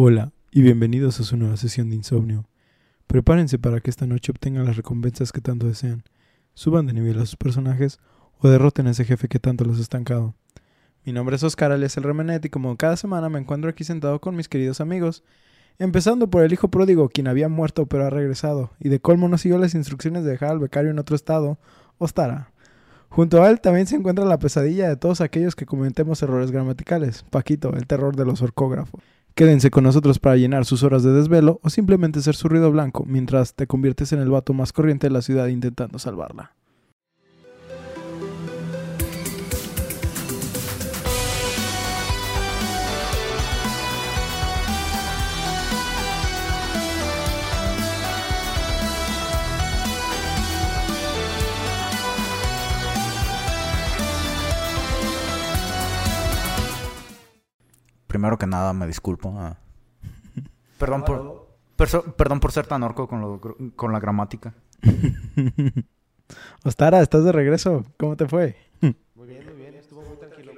Hola y bienvenidos a su nueva sesión de insomnio. Prepárense para que esta noche obtengan las recompensas que tanto desean, suban de nivel a sus personajes o derroten a ese jefe que tanto los ha estancado. Mi nombre es Oscar alias el Remenet y como cada semana me encuentro aquí sentado con mis queridos amigos, empezando por el hijo pródigo quien había muerto pero ha regresado y de colmo no siguió las instrucciones de dejar al becario en otro estado, Ostara. Junto a él también se encuentra la pesadilla de todos aquellos que cometemos errores gramaticales, Paquito, el terror de los orcógrafos. Quédense con nosotros para llenar sus horas de desvelo o simplemente ser su ruido blanco mientras te conviertes en el vato más corriente de la ciudad intentando salvarla. Primero que nada, me disculpo. ah. Perdón por, perso- perdón por ser tan orco con, lo con la gramática. Ostara, estás de regreso. ¿Cómo te fue? Muy bien, muy bien, estuvo muy tranquilo.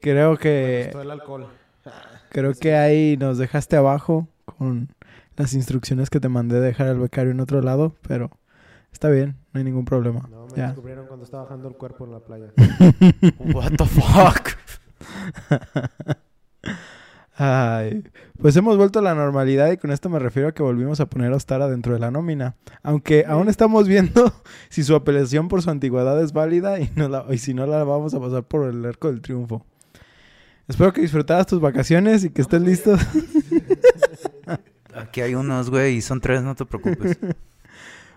Creo que Todo el alcohol. creo que ahí nos dejaste abajo con las instrucciones que te mandé dejar al becario en otro lado, pero está bien, no hay ningún problema. No, me Ya. descubrieron cuando estaba bajando el cuerpo en la playa. What the fuck? Ay, pues hemos vuelto a la normalidad y con esto me refiero a que volvimos a poner a Ostara dentro de la nómina. Aunque aún estamos viendo si su apelación por su antigüedad es válida y, no la- y si no la vamos a pasar por el arco del triunfo. Espero que disfrutaras tus vacaciones y que estés listo. Aquí hay unos, güey, y son tres, no te preocupes.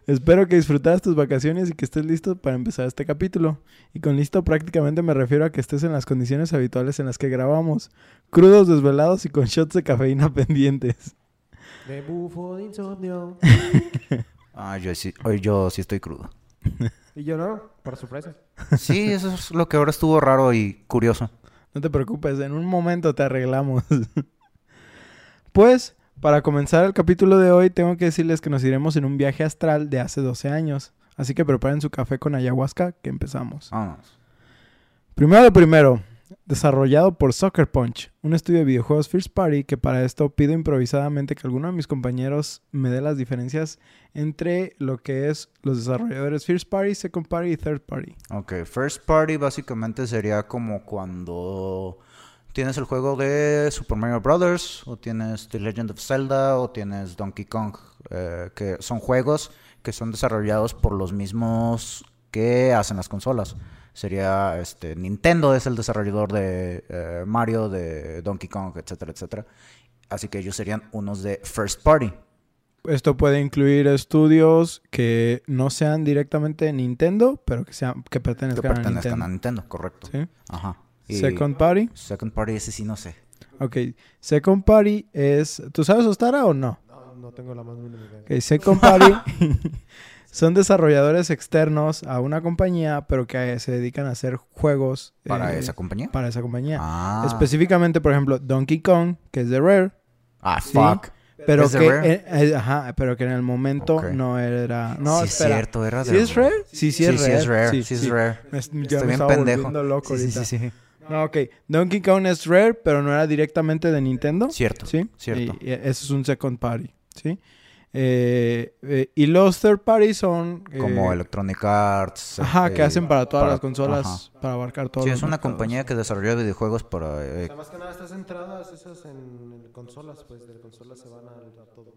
Espero que disfrutaras tus vacaciones y que estés listo para empezar este capítulo. Y con listo prácticamente me refiero a que estés en las condiciones habituales en las que grabamos. Crudos, desvelados y con shots de cafeína pendientes. De bufo de insomnio. Ah, yo sí, hoy yo sí estoy crudo. Y yo no, por sorpresa. Sí, eso es lo que ahora estuvo raro y curioso. No te preocupes, en un momento te arreglamos. pues, para comenzar el capítulo de hoy, tengo que decirles que nos iremos en un viaje astral de hace 12 años. Así que preparen su café con ayahuasca, que empezamos. Vámonos. Primero de primero, desarrollado por Soccer Punch, un estudio de videojuegos First Party que para esto pido improvisadamente que alguno de mis compañeros me dé las diferencias entre lo que es los desarrolladores First Party, Second Party y Third Party. Ok, first party básicamente sería como cuando tienes el juego de Super Mario Brothers, o tienes The Legend of Zelda, o tienes Donkey Kong, eh, que son juegos que son desarrollados por los mismos que hacen las consolas. Sería este Nintendo es el desarrollador de eh, Mario, de Donkey Kong, etcétera, etcétera. Así que ellos serían unos de first party. Esto puede incluir estudios que no sean directamente de Nintendo, pero que sean que Que pertenezcan, a pertenezcan Nintendo. a Nintendo, correcto. ¿sí? Ajá. Y Second Party. second party, ese sí no sé. Ok. Second Party es... ¿Tú sabes Ostara o no? No, no tengo la más mínima idea. Ok, Second Party son desarrolladores externos a una compañía, pero que se dedican a hacer juegos ¿Para eh, esa compañía? para esa compañía. Ah. Específicamente, por ejemplo, Donkey Kong, que es de Rare, Ah, Sí. fuck. pero ¿Es de que, eh, eh, ajá, pero que en el momento no era... No, sí, espera. es cierto, era de ¿Sí es Rare? Sí, sí Sí, es sí Rare. es rare. Sí, Sí, es sí. rare. Me, Estoy bien pendejo. loco Sí, sí, sí, sí. No, ok. Donkey Kong es Rare, pero no era directamente de Nintendo. Cierto. ¿Sí? Cierto. Y, y eso es un second party, ¿sí? Eh, eh, y los third party son... eh, Como Electronic Arts. Ajá, que eh, hacen para todas para- las consolas, ajá. para abarcar todos Sí, es una mercados. compañía que desarrolla videojuegos para... O sea, más que nada estás centradas esas en, consolas, pues de consolas se van a, a todo.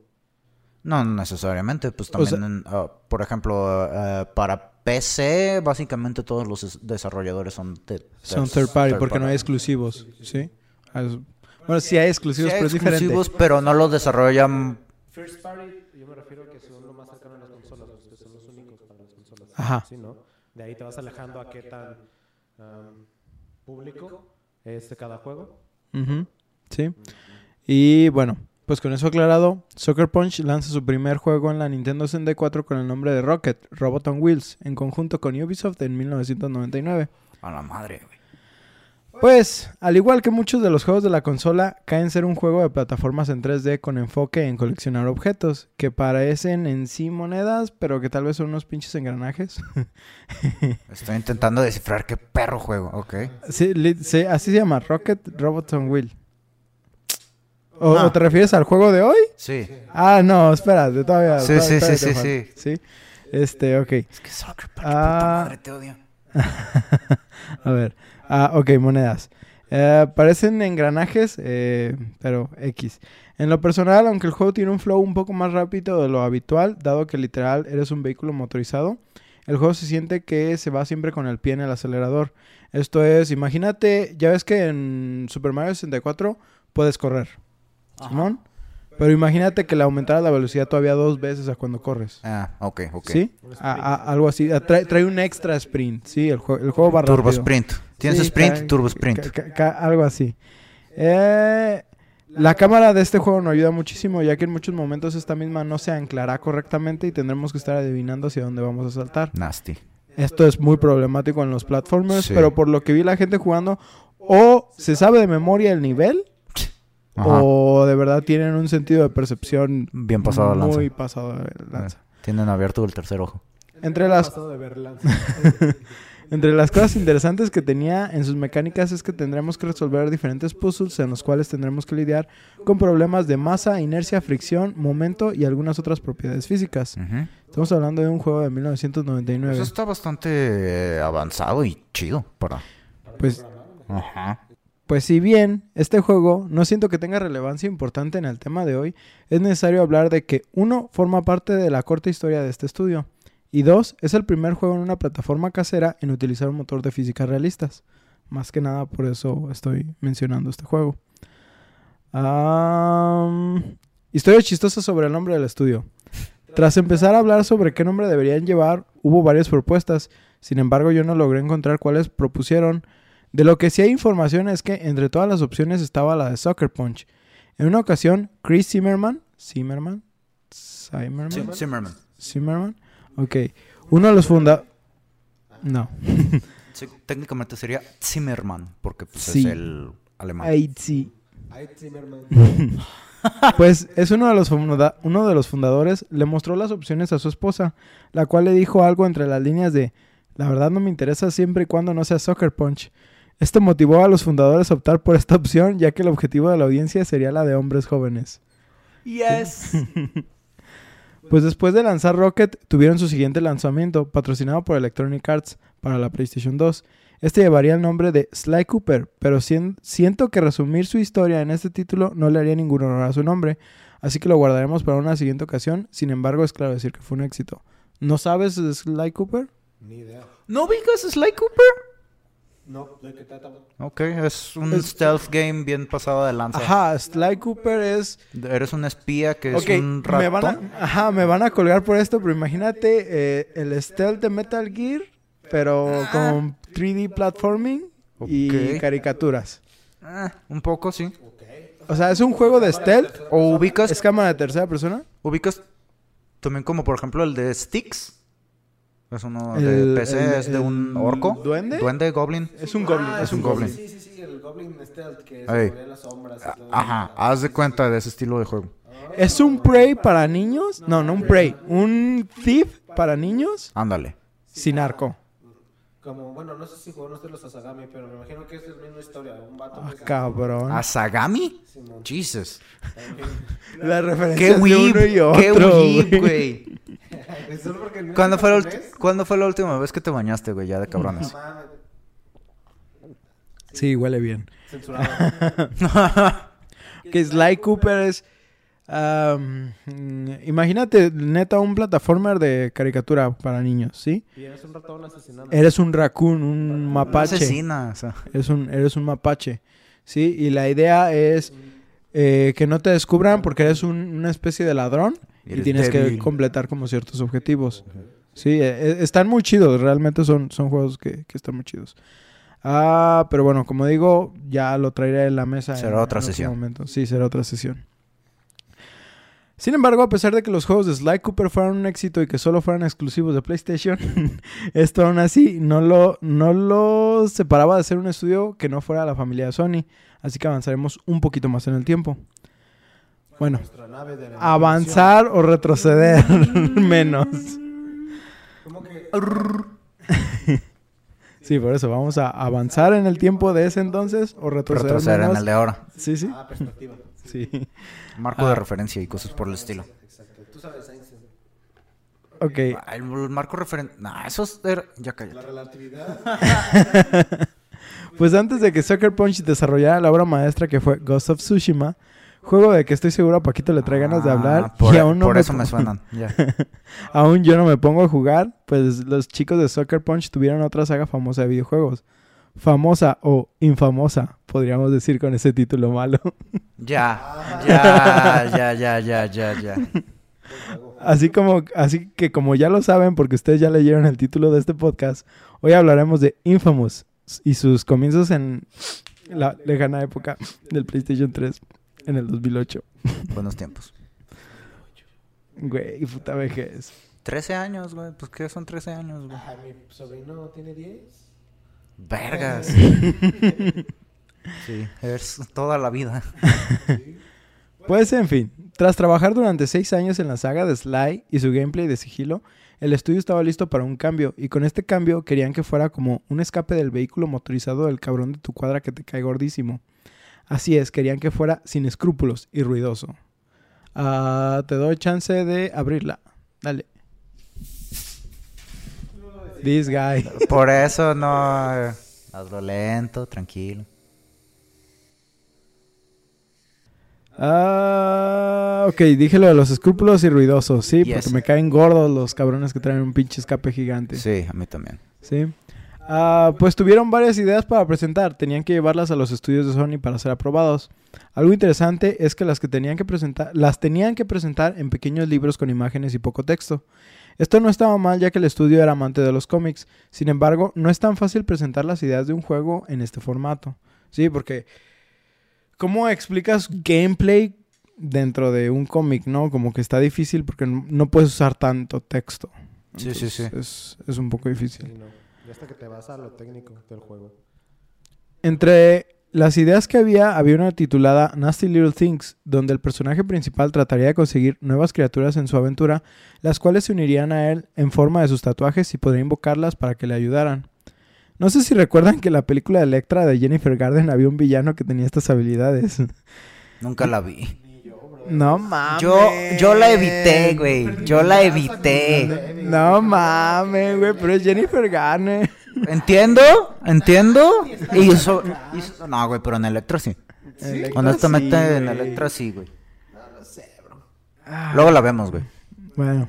no necesariamente, pues O sea- también, en, ah, por ejemplo, eh, para PC, básicamente todos los des- desarrolladores son... de- Son third party porque no hay exclusivos, ¿sí? Bueno, sí hay Sí exclusivos, hay pero es diferente. exclusivos, pero no los desarrollan... First party, yo me refiero a que son lo más cercano a las consolas, que son los únicos para las consolas. Ajá. Sí, ¿no? De ahí te vas alejando a qué tan am, público es cada juego. Ujú, Sí. Y bueno, pues con eso aclarado, Soccer Punch lanza su primer juego en la Nintendo 64 con el nombre de Rocket, Robot on Wheels, en conjunto con Ubisoft en 1999. A la madre, güey. Pues, al igual que muchos de los juegos de la consola, caen ser un juego de plataformas en 3D con enfoque en coleccionar objetos, que parecen en sí monedas, pero que tal vez son unos pinches engranajes. Estoy intentando descifrar qué perro juego, ok. Sí, sí, así se llama, Rocket Robot on Wheel. ¿O, Ah. o te refieres al juego de hoy? Sí. Ah, no, espérate, todavía. Sí, todavía- sí, todavía sí, sí, sí. Sí. Este, ok. Es que Soccer Punch, Ah. puta madre, te odio. A ver. Ah, ok, monedas. Eh, parecen engranajes, eh, pero X. En lo personal, aunque el juego tiene un flow un poco más rápido de lo habitual, dado que literal eres un vehículo motorizado, el juego se siente que se va siempre con el pie en el acelerador. Esto es, imagínate, ya ves que en Super Mario 64 puedes correr, Ajá. Simón. Pero imagínate que le aumentara la velocidad todavía dos veces a cuando corres. Ah, ok, ok. ¿Sí? A- a- algo así. Trae, trae un extra sprint. Sí, el, jue- el juego va Turbo rápido. Sprint. Tienes Sí, Sprint y Turbo Sprint. ca- ca- ca- algo así. Eh, la cámara de este juego nos ayuda muchísimo, ya que en muchos momentos esta misma no se anclará correctamente y tendremos que estar adivinando hacia dónde vamos a saltar. Nasty. Esto es muy problemático en los platformers, Sí. pero por lo que vi la gente jugando, o se sabe de memoria el nivel, Ajá. o de verdad tienen un sentido de percepción Bien pasado de lanza. muy pasado de lanza. Tienen abierto el tercer ojo. Entre las. Entre las cosas interesantes que tenía en sus mecánicas es que tendremos que resolver diferentes puzzles en los cuales tendremos que lidiar con problemas de masa, inercia, fricción, momento y algunas otras propiedades físicas. Estamos hablando de un juego de 1999. Eso está bastante eh, avanzado y chido para. Pues, Ajá. Pues si bien este juego no siento que tenga relevancia importante en el tema de hoy, es necesario hablar de que uno forma parte de la corta historia de este estudio y dos es el primer juego en una plataforma casera en utilizar un motor de físicas realistas. Más que nada por eso estoy mencionando este juego. Am, historia chistosa sobre el nombre del estudio. Tras empezar a hablar sobre qué nombre deberían llevar, hubo varias propuestas. Sin embargo, yo no logré encontrar cuáles propusieron. De lo que sí hay información es que entre todas las opciones estaba la de Soccer Punch. En una ocasión, Chris Zimmerman, Zimmerman, Zimmerman, Zimmerman. Zimmerman, ok, uno de los funda, no, Sí, técnicamente sería Zimmerman, porque pues, Sí. es el alemán. Ay, sí. Ay, Zimmerman. Pues es uno de, los funda- uno de los fundadores, le mostró las opciones a su esposa, la cual le dijo algo entre las líneas de, la verdad no me interesa siempre y cuando no sea Soccer Punch. Esto motivó a los fundadores a optar por esta opción, ya que el objetivo de la audiencia sería la de hombres jóvenes. Yes. Pues después de lanzar Rocket, tuvieron su siguiente lanzamiento, patrocinado por Electronic Arts, para la PlayStation 2. Este llevaría el nombre de Sly Cooper, pero sien- siento que resumir su historia en este título no le haría ningún honor a su nombre, así que lo guardaremos para una siguiente ocasión. Sin embargo, es claro decir que fue un éxito. ¿No sabes de Sly Cooper? Ni idea. ¿No ubicas Sly Cooper? No, ¿de qué trata? Ok, es un Es- stealth game bien pasado de lanza. Ajá, Sly Cooper es... Eres un espía que es un ratón. me van a, ajá, me van a colgar por esto, pero imagínate eh, el stealth de Metal Gear, pero con 3D platforming y caricaturas. Ah, un poco, sí. O sea, es un juego de stealth. O ubicas, ¿Es cámara de tercera persona? ubicas también como por ejemplo el de Styx. Es uno El- de PC, el- es de un orco. duende. Duende, goblin. Es un goblin. Ah, es un sí, goblin. Sí, sí, sí, el Goblin Stealth que se en las sombras. y todo. Ajá, haz de cuenta de ese estilo de juego. ¿Es un Prey para niños? No, no un Prey. ¿Un Thief para niños? Ándale. Sin arco. Como, bueno, no sé si jugaron ustedes los Asagami, pero me imagino que es la misma historia. Un vato Ah, cabrón. ¿Asagami? Simón. Jesus. También. La ¡Qué referencia de weeb! uno y ¡Qué otro, weeb, güey. el ¿Cuándo fue, la ulti- ¿Cuándo fue la última vez que te bañaste, güey? Ya de cabrones. No mames, Sí, huele bien. Censurado. Que Sly Cooper es... imagínate, neta, un plataformer de caricatura para niños, ¿sí? y eres un ratón asesinando. Eres un raccoon, un mapache. Asesina, o sea. Eres un, eres un mapache, ¿sí? Y la idea es eh, que no te descubran porque eres un- una especie de ladrón y tienes que completar como ciertos objetivos. Sí, eh, eh, están muy chidos, realmente son, son juegos que, que están muy chidos. Ah, pero bueno, como digo, ya lo traeré en la mesa. Será en- otra en sesión. momento. Sí, será otra sesión. Sin embargo, a pesar de que los juegos de Sly Cooper fueran un éxito y que solo fueran exclusivos de PlayStation, esto aún así no lo, no lo separaba de ser un estudio que no fuera la familia de Sony. Así que avanzaremos un poquito más en el tiempo. Bueno, Nuestra nave de la avanzar o retroceder menos. ¿Cómo que? Sí, por eso vamos a avanzar en el tiempo de ese entonces o retroceder, Retroceder en el de ahora. Sí, sí. Ah, perspectiva. Sí. Marco Ah. de referencia y cosas por el estilo. Exacto. Tú sabes, Einstein. Ok. Ah, El, el marco referencia. Nah, eso es. era- Ya cállate. La relatividad. Pues antes de que Sucker Punch desarrollara la obra maestra que fue Ghost of Tsushima, juego de que estoy seguro a Paquito le trae ganas de Ah, hablar Por, y aún no por me eso me suenan. Ya. aún yo no me pongo a jugar, pues los chicos de Sucker Punch tuvieron otra saga famosa de videojuegos. Famosa o infamosa, podríamos decir con ese título malo. Ya. Ya, ya, ya, ya, ya, ya. Así como, así que como ya lo saben, porque ustedes ya leyeron el título de este podcast, hoy hablaremos de Infamous y sus comienzos en la lejana época del PlayStation 3 en el 2008. Buenos tiempos. Güey, puta vejez. 13 años, güey. Pues, ¿qué son 13 años, güey? Ay, mi sobrino tiene 10. Vergas. Sí, es toda la vida. Pues en fin, tras trabajar durante seis años en la saga de Sly y su gameplay de sigilo, el estudio estaba listo para un cambio y con este cambio querían que fuera como un escape del vehículo motorizado del cabrón de tu cuadra que te cae gordísimo. Así es, querían que fuera sin escrúpulos y ruidoso. Ah, te doy chance de abrirla. Dale. This guy. Por eso no. Hazlo lento, tranquilo. Ah, ok, dije lo de los escrúpulos y ruidosos, sí, Yes. porque me caen gordos los cabrones que traen un pinche escape gigante. Sí, a mí también. Sí. Ah, pues tuvieron varias ideas para presentar. Tenían que llevarlas a los estudios de Sony para ser aprobados. Algo interesante es que las que tenían que presentar, las tenían que presentar en pequeños libros con imágenes y poco texto. Esto no estaba mal ya que el estudio era amante de los cómics. Sin embargo, no es tan fácil presentar las ideas de un juego en este formato. Sí, porque ¿cómo explicas gameplay dentro de un cómic, no? Como que está difícil porque no puedes usar tanto texto. Sí, sí, sí. Es, es un poco difícil. Sí, no. Y hasta que te vas a lo técnico del juego. Entre las ideas que había, había una titulada Nasty Little Things, donde el personaje principal trataría de conseguir nuevas criaturas en su aventura, las cuales se unirían a él en forma de sus tatuajes y podría invocarlas para que le ayudaran. No sé si recuerdan que en la película de Electra de Jennifer Garden había un villano que tenía estas habilidades. Nunca la vi. No mames. Yo, yo la evité, güey. Yo la evité. No mames, güey, pero es Jennifer Garner. Entiendo, entiendo. Y eso. y eso- no, güey, pero en Electra sí. Electra Honestamente, sí, en güey. Electra sí, güey. Ah, Luego la vemos, güey. Bueno.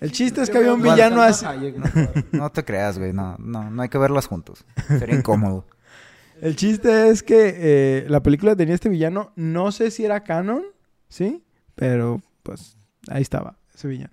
El chiste es que había un villano así. No te creas, güey. No, no, no hay que verlas juntos. Sería incómodo. El chiste es que eh, la película tenía este villano. No sé si era canon, ¿sí? Pero, pues, ahí estaba, ese villano.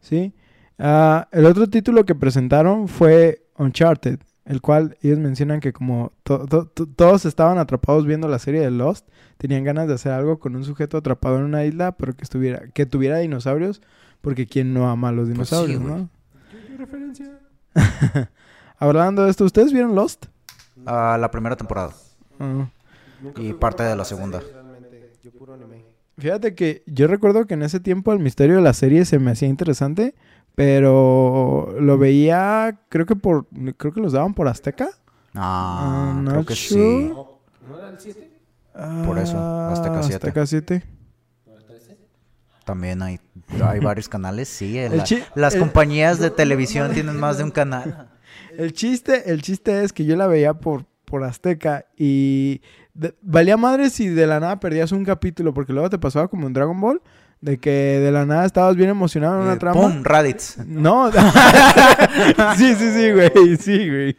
¿Sí? Ah, el otro título que presentaron fue Uncharted, el cual ellos mencionan que como to- to- to- todos estaban atrapados viendo la serie de Lost, tenían ganas de hacer algo con un sujeto atrapado en una isla, pero que estuviera, que tuviera dinosaurios, porque quién no ama a los Pues sí, dinosaurios. ¿no? ¿Qué referencia? Hablando de esto, ¿ustedes vieron Lost? Ah, la primera temporada. Ah. Y parte de la segunda. realmente. Yo puro anime. Fíjate que yo recuerdo que en ese tiempo el misterio de la serie se me hacía interesante, pero lo veía, creo que por, creo que los daban por Azteca. Ah, I'm creo que sure. sí. ¿No, ¿No era el 7? Por eso, Ah, Azteca 7. Azteca 7. ¿No era el 13? También hay, hay varios canales, sí. El las el- compañías de televisión tienen más de un canal. El chiste, el chiste es que yo la veía por, por Azteca y de- valía madre si de la nada perdías un capítulo, porque luego te pasaba como en Dragon Ball, de que de la nada estabas bien emocionado en una Eh, trama. ¡Pum! Raditz. No. sí, sí, sí, güey. Sí, güey.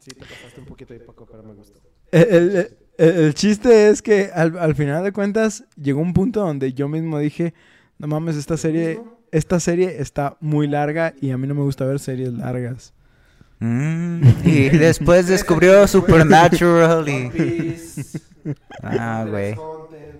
Sí, te pasaste un poquito ahí poco, pero me gustó. El, el- chiste es que al, al final de cuentas llegó un punto donde yo mismo dije, no mames, esta serie, esta serie está muy larga y a mí no me gusta ver series largas. Mm, y después descubrió Supernatural y... Ah, güey.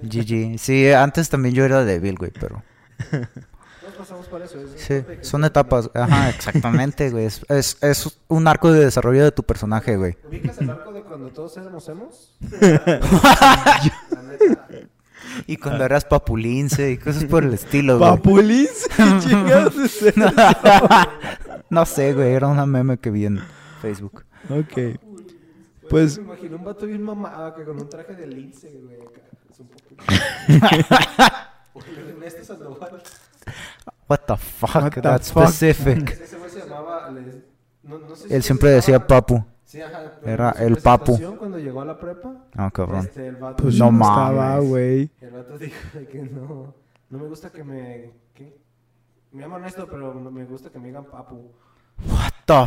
GG. Sí, antes también yo era débil, güey, pero... Todos pasamos por eso. es- Sí, son etapas. Ajá, exactamente, güey. Es, es, es un arco de desarrollo de tu personaje, güey. ¿Ubicas el arco de cuando todos éramos emos? La neta. Y cuando eras papulince y cosas por el estilo, güey. ¿Papulis? ¿Qué no sé, güey. Era una meme que vi en Facebook. Ok. Pues- Me imagino un vato bien mamado acá con un traje de lince, güey. Es un Ernesto Sandoval. What the fuck, What the that's fuck? Specific. ese güey se llamaba. le- No, no sé si Él siempre decía llamaba- papu. Sí, ajá. pero Era el papu. Cuando llegó a la prepa, Ah, cabrón. este, el vato. Pues No mames. estaba, güey. El vato dijo de que no. No me gusta que me. ¿qué? Me llamo Ernesto, pero no me gusta que me digan papu. What the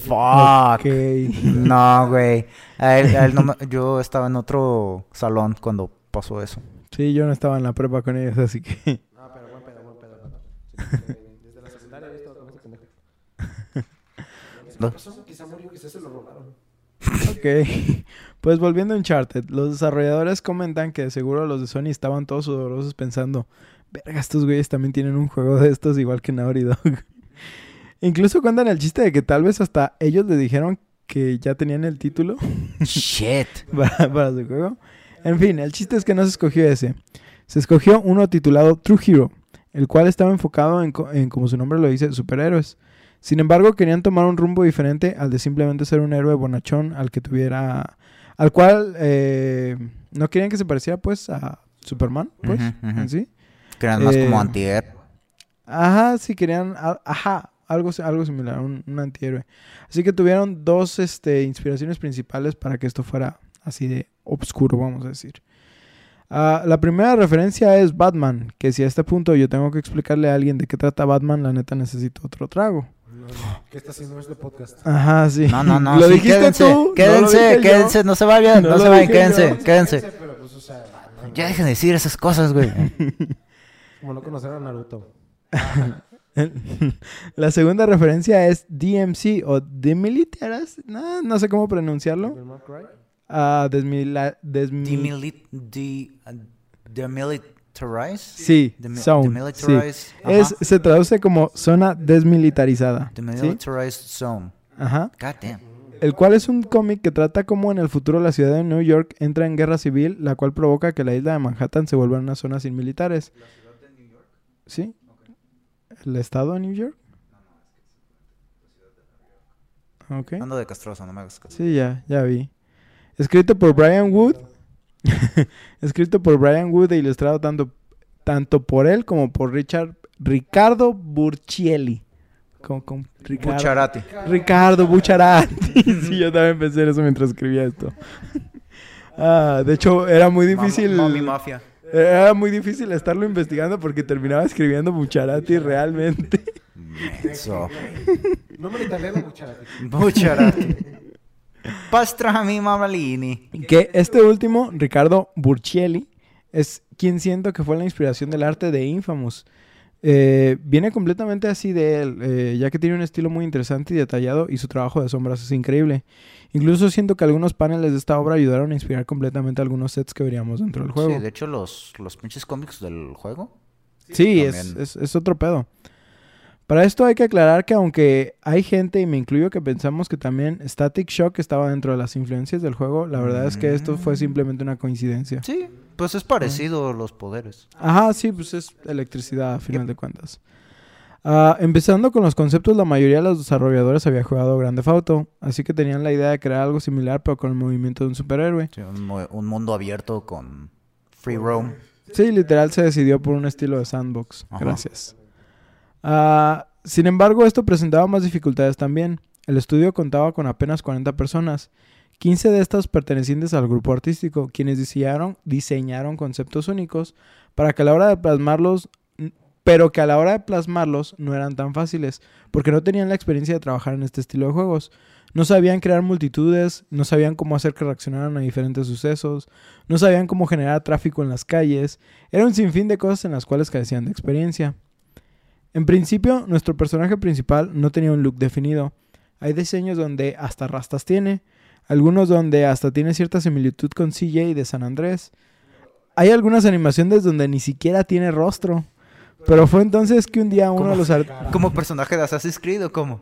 fuck. No, güey. A él- a él no me- yo estaba en otro salón cuando pasó eso. Sí, yo no estaba en la prepa con ellos, así que... No, pero buen pedo, buen pedo, desde la secundaria he visto con ese pendejo. ¿Qué pasó? Quizá murió, quizá se lo robaron. Ok. Pues volviendo a Uncharted, los desarrolladores comentan que de seguro los de Sony estaban todos sudorosos pensando, verga, estos güeyes también tienen un juego de estos igual que Naughty Dog. Incluso cuentan el chiste de que tal vez hasta ellos le dijeron que ya tenían el título Shit. para, para su juego. En fin, el chiste es que no se escogió ese. Se escogió uno titulado True Hero, el cual estaba enfocado en, en, como su nombre lo dice, superhéroes. Sin embargo, querían tomar un rumbo diferente al de simplemente ser un héroe bonachón al que tuviera... Al cual eh, no querían que se pareciera pues a Superman, pues, ujú. en sí. Que eran más Eh, como antihéroe. Ajá, sí querían, a- ajá, algo, algo similar, un, un antihéroe. Así que tuvieron dos este, inspiraciones principales para que esto fuera así de obscuro, vamos a decir. Ah, la primera referencia es Batman, que si a este punto yo tengo que explicarle a alguien de qué trata Batman, la neta necesito otro trago. No, no. ¿Qué está haciendo este podcast? Ajá, sí. No, no, no. ¿Lo sí, dijiste quédense, tú? no Quédense, yo. quédense. No se vayan, No no, se vayan, quédense, yo. quédense. Pero pues, o sea, no, Ya dejen de decir esas cosas, güey. Como no conocer a Naruto. la segunda referencia es DMC o Demilitaras, no, no sé cómo pronunciarlo. Cry. Ah, desmila- desmi- Demilit- de- Demilitarize. Sí, Demi- zone, sí. Demilitarize. Es, ajá. se traduce como zona desmilitarizada. ¿sí? Demilitarized zone. Ajá. God damn. El cual es un cómic que trata cómo en el futuro la ciudad de New York entra en guerra civil, la cual provoca que la isla de Manhattan se vuelva una zona sin militares. ¿Sí? ¿El estado de New York? Ok. Ando de castroso, no me hagas caso. Sí, ya, ya vi. Escrito por Brian Wood. Escrito por Brian Wood e ilustrado tanto, tanto por él como por Richard Ricardo Burchielli. Como, como Ricardo, Bucharati. Ricardo Bucharati. sí, yo también pensé en eso mientras escribía esto. Ah, de hecho, era muy difícil. Mami Mafia. Era muy difícil estarlo investigando porque terminaba escribiendo Bucharati realmente. Menso. No me italiano muchacho. Bucharati. Pastrami Mamalini. Que este último, Ricardo Burchielli, es quien siento que fue la inspiración del arte de Infamous. Eh, viene completamente así de él, eh, ya que tiene un estilo muy interesante y detallado y su trabajo de sombras es increíble. Incluso siento que algunos paneles de esta obra ayudaron a inspirar completamente algunos sets que veríamos dentro del juego. Sí, de hecho, los, los pinches cómics del juego. Sí, es, es otro pedo. Para esto hay que aclarar que aunque hay gente, y me incluyo, que pensamos que también Static Shock estaba dentro de las influencias del juego, la verdad es que esto fue Mm. simplemente una coincidencia. Sí, pues es parecido los poderes. Ajá, sí, pues es electricidad a final de cuentas. Ah, empezando con los conceptos, la mayoría de los desarrolladores había jugado Grand Theft Auto, así que tenían la idea de crear algo similar pero con el movimiento de un superhéroe. Sí, un, mu- un mundo abierto con free roam. Sí, literal se decidió por un estilo de sandbox. Ajá. Gracias. Ah, sin embargo, esto presentaba más dificultades también. El estudio contaba con apenas 40 personas, 15 de estas pertenecientes al grupo artístico, quienes diseñaron, diseñaron conceptos únicos para que a la hora de plasmarlos, pero que a la hora de plasmarlos no eran tan fáciles, porque no tenían la experiencia de trabajar en este estilo de juegos. No sabían crear multitudes, no sabían cómo hacer que reaccionaran a diferentes sucesos, no sabían cómo generar tráfico en las calles, era un sinfín de cosas en las cuales carecían de experiencia. En principio, nuestro personaje principal no tenía un look definido. Hay diseños donde hasta rastas tiene, algunos donde hasta tiene cierta similitud con CJ de San Andrés. Hay algunas animaciones donde ni siquiera tiene rostro. Pero fue entonces que un día uno de los... Como personaje de Assassin's Creed o cómo?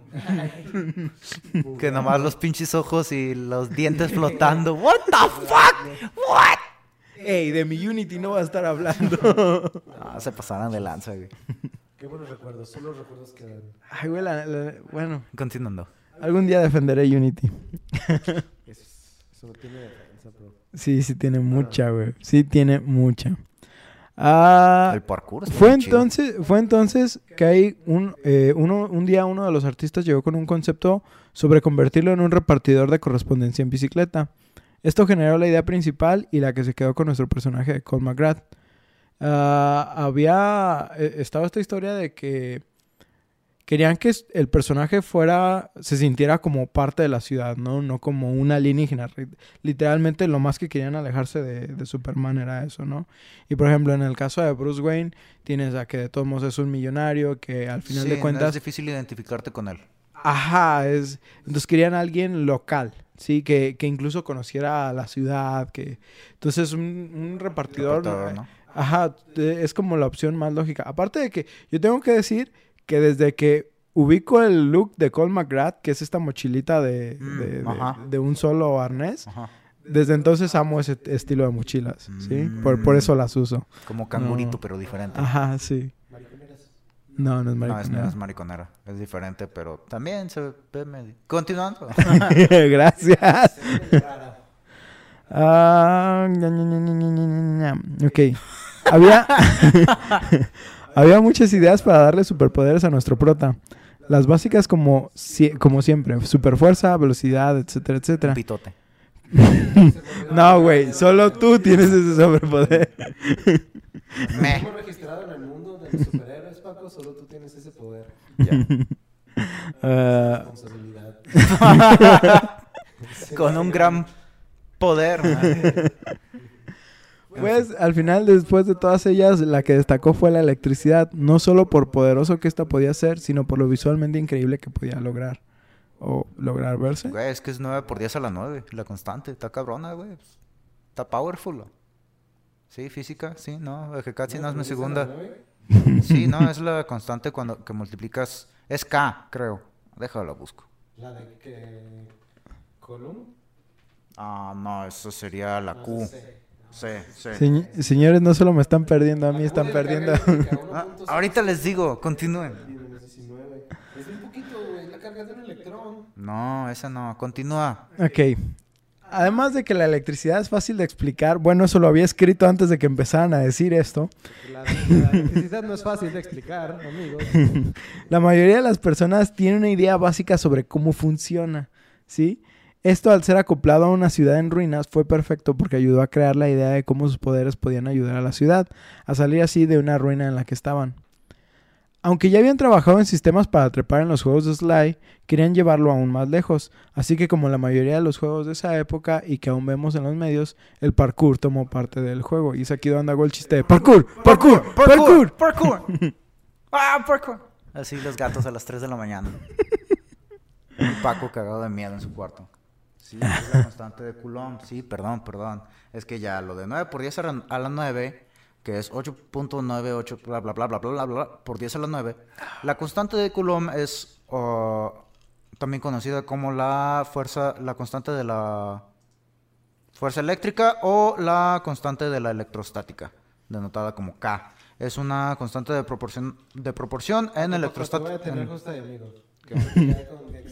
que nomás los pinches ojos y los dientes flotando. What the fuck? What? Ey, de mi Unity no va a estar hablando. Ah, se pasaron de lanza, güey. Qué buenos recuerdos. Son los recuerdos que dan. Ay, güey, la- la- bueno, Continuando. algún día defenderé Unity. Es, es Eso no tiene defensa. Sí, sí tiene mucha, güey. Sí tiene mucha. Ah, El parkour fue chido. entonces, fue entonces que hay un, eh, uno, un día uno de los artistas llegó con un concepto sobre convertirlo en un repartidor de correspondencia en bicicleta. Esto generó la idea principal y la que se quedó con nuestro personaje de Cole McGrath. Ah, había, eh, estaba esta historia de que querían que el personaje fuera, se sintiera como parte de la ciudad, ¿no? No como un alienígena. Literalmente lo más que querían alejarse de, de Superman era eso, ¿no? Y por ejemplo, en el caso de Bruce Wayne, tienes a que de todos modos es un millonario, que al final Sí, de no cuentas... es difícil identificarte con él. Ajá, es... Entonces querían a alguien local, ¿sí? Que, que incluso conociera a la ciudad, que... Entonces un, un repartidor... Repartidor, ¿no? Ajá, es como la opción más lógica. Aparte de que yo tengo que decir que desde que ubico el look de Cole McGrath, que es esta mochilita de, mm, de, un solo arnés, desde entonces amo ese estilo de mochilas, ¿sí? Por, por, mm. eso las uso. Como cangurito, pero diferente. Ajá, sí. No, no es mariconera. No, es, no es mariconera. Es diferente, pero también se ve medio... Continuando. Gracias. Ah, uh, ok. Había, había muchas ideas para darle superpoderes a nuestro prota. Las básicas como, si- como siempre, superfuerza, velocidad, etcétera, etcétera. Pitote. No, güey, solo tú tienes ese superpoder. Meh. Como registrado en el mundo de los superhéroes, Paco, solo tú tienes ese poder. Ya. Con un gran poder. Pues al final, después de todas ellas, la que destacó fue la electricidad, no solo por poderoso que esta podía ser, sino por lo visualmente increíble que podía lograr. O lograr verse. Güey, es que es 9 por 10 a la 9. La constante. Está cabrona, güey. Está powerful. Sí, física. Sí, no. Casi no es mi segunda. Sí, no, es la constante cuando que multiplicas. Es K, creo. Déjalo, busco. La de que. Column. Ah, no, eso sería la Q. Sí, sí. Señ- señores, no solo me están perdiendo a mí, están perdiendo. Ah, ahorita les digo, continúen. Es un poquito, güey. La carga de un electrón. No, esa no. Continúa. ok. Además de que la electricidad es fácil de explicar, bueno, eso lo había escrito antes de que empezaran a decir esto. La, la electricidad no es fácil de explicar, amigos. La mayoría de las personas tienen una idea básica sobre cómo funciona, ¿sí? Esto al ser acoplado a una ciudad en ruinas fue perfecto porque ayudó a crear la idea de cómo sus poderes podían ayudar a la ciudad a salir así de una ruina en la que estaban. Aunque ya habían trabajado en sistemas para trepar en los juegos de Sly, querían llevarlo aún más lejos, así que como la mayoría de los juegos de esa época y que aún vemos en los medios, el parkour tomó parte del juego. Y es aquí donde hago el chiste de parkour, parkour, parkour. parkour. ah, parkour. Así los gatos a las 3 de la mañana. Un Paco cagado de miedo en su cuarto. Sí, es la constante de Coulomb. Sí, perdón, perdón. Es que ya lo de 9 por 10 a la- a la 9, que es 8.98, bla, bla, bla, bla, bla, bla, bla, por 10 a la 9. La constante de Coulomb es también conocida como la fuerza, la constante de la fuerza eléctrica o la constante de la electrostática, denotada como K. Es una constante de proporción, de proporción en Te voy a electrostática. tener justo ahí, amigo. Que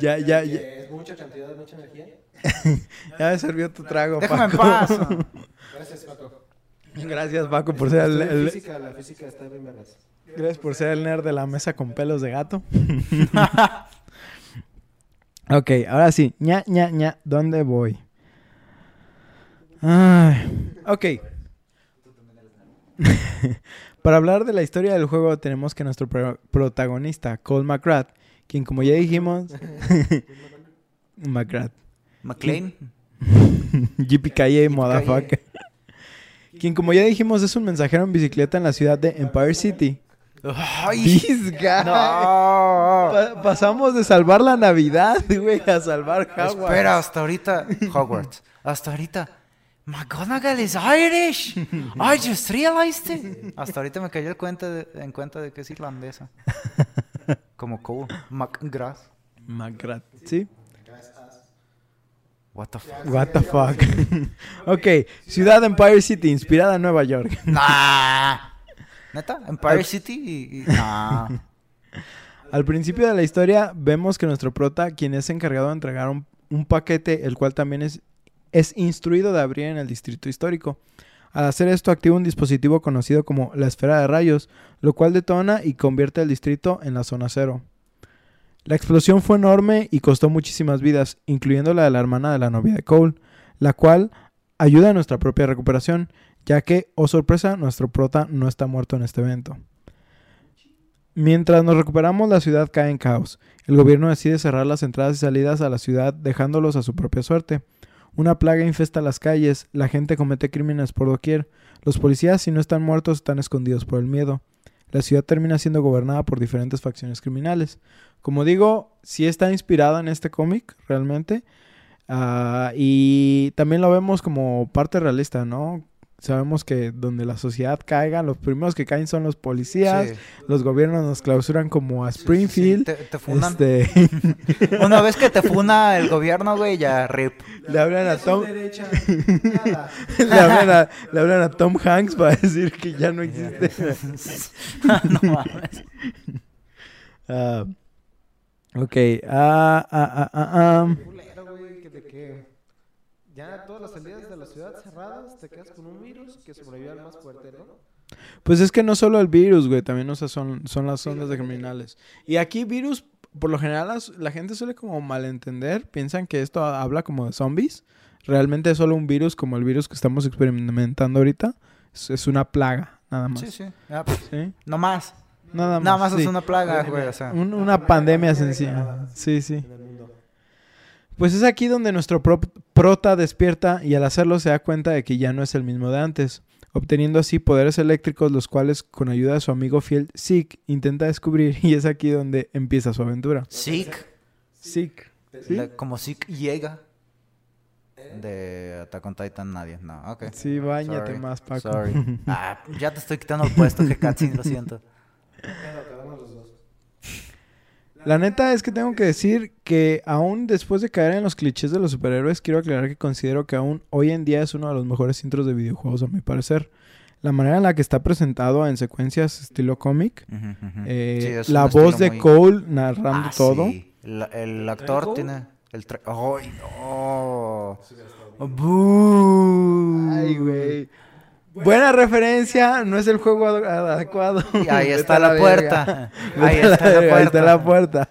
Ya, ya, ya, Es mucha cantidad, mucha energía. ya me sirvió tu trago, Déjame en Paco. paz. Gracias, Paco. Gracias, Paco, por ser el, La el- física, la física está bien vergas. gracias por ser el nerd de la mesa con pelos de gato. ok, ahora sí. ña, ña, ña. ¿Dónde voy? Ay, ok. Para hablar de la historia del juego tenemos que nuestro pro- protagonista, Cole McGrath, quien como ya dijimos... McGrath. McLean. JPKA, motherfucker. Quien como ya dijimos es un mensajero en bicicleta en la ciudad de Empire City. Ay, This guy. no. Pa- pasamos de salvar la Navidad, güey, a salvar Howard. Espera, hasta ahorita, Hogwarts. Hasta ahorita, McGonagall is Irish. I just realized it. Hasta ahorita me cayó el cuenta de- en cuenta de que es irlandesa. Como Cole McGrath. McGrath, ¿sí? What the fuck. What the fuck. ok, ciudad Empire City, inspirada en Nueva York. Nah. ¿Neta? Empire City y... y- Nah. Al principio de la historia vemos que nuestro prota, quien es encargado de entregar un, un paquete el cual también es, es instruido de abrir en el distrito histórico. Al hacer esto activa un dispositivo conocido como la esfera de rayos, lo cual detona y convierte el distrito en la zona cero. La explosión fue enorme y costó muchísimas vidas, incluyendo la de la hermana de la novia de Cole, la cual ayuda a nuestra propia recuperación, ya que, oh sorpresa, nuestro prota no está muerto en este evento. Mientras nos recuperamos, la ciudad cae en caos. El gobierno decide cerrar las entradas y salidas a la ciudad, dejándolos a su propia suerte. Una plaga infesta las calles, la gente comete crímenes por doquier. Los policías, si no están muertos, están escondidos por el miedo. La ciudad termina siendo gobernada por diferentes facciones criminales. Como digo, sí está inspirada en este cómic, realmente. Ah, y también lo vemos como parte realista, ¿no? Sabemos que donde la sociedad caiga, los primeros que caen son los policías, Sí. los gobiernos nos clausuran como a Sí, sí, sí, Springfield. Te, te funan. Este, Una vez que te funa el gobierno, güey, ya rip. le hablan a Tom, le hablan a, le hablan a Tom Hanks para decir que ya no existe. no mames. Ah, ok. ah, ah, ah, ah, ah. Culero, güey, que de que ya todas las salidas de la ciudad cerradas, te quedas con un virus que sobrevive al más fuerte, ¿no? Pues es que no solo el virus, güey, también o sea, son, son las ondas de criminales. Y aquí virus, por lo general la gente suele como malentender, piensan que esto habla como de zombies. Realmente es solo un virus como el virus que estamos experimentando ahorita. Es, es una plaga, nada más. Sí, sí. Ya, pues, ¿Sí? no más. Nada más. Nada más sí. es una plaga, güey. O sea. Un- una pandemia sencilla. Sí, sí. Pues es aquí donde nuestro pro- prota despierta y al hacerlo se da cuenta de que ya no es el mismo de antes, obteniendo así poderes eléctricos los cuales con ayuda de su amigo fiel Zeke intenta descubrir y es aquí donde empieza su aventura. Sick. Zeke. ¿Sí? La- como Sick llega. De Attack on Titan, nadie. No, ok. Sí, bañate Sorry, más, Paco. Sorry. Ah, ya te estoy quitando el puesto, que Katsin, lo siento. Bueno, quedamos los dos. La neta es que tengo que decir que aún después de caer en los clichés de los superhéroes, quiero aclarar que considero que aún hoy en día es uno de los mejores intros de videojuegos a mi parecer. La manera en la que está presentado en secuencias estilo cómic, eh, Sí, la voz de muy- Cole narrando Ah, todo. sí. La- el actor tiene. El tra- ¡Ay, no! ¡Bú! Ay, güey. Buena referencia, no es el juego ad- adecuado. Y ahí está la, puerta. Ahí está la verga, Ahí está puerta. la puerta.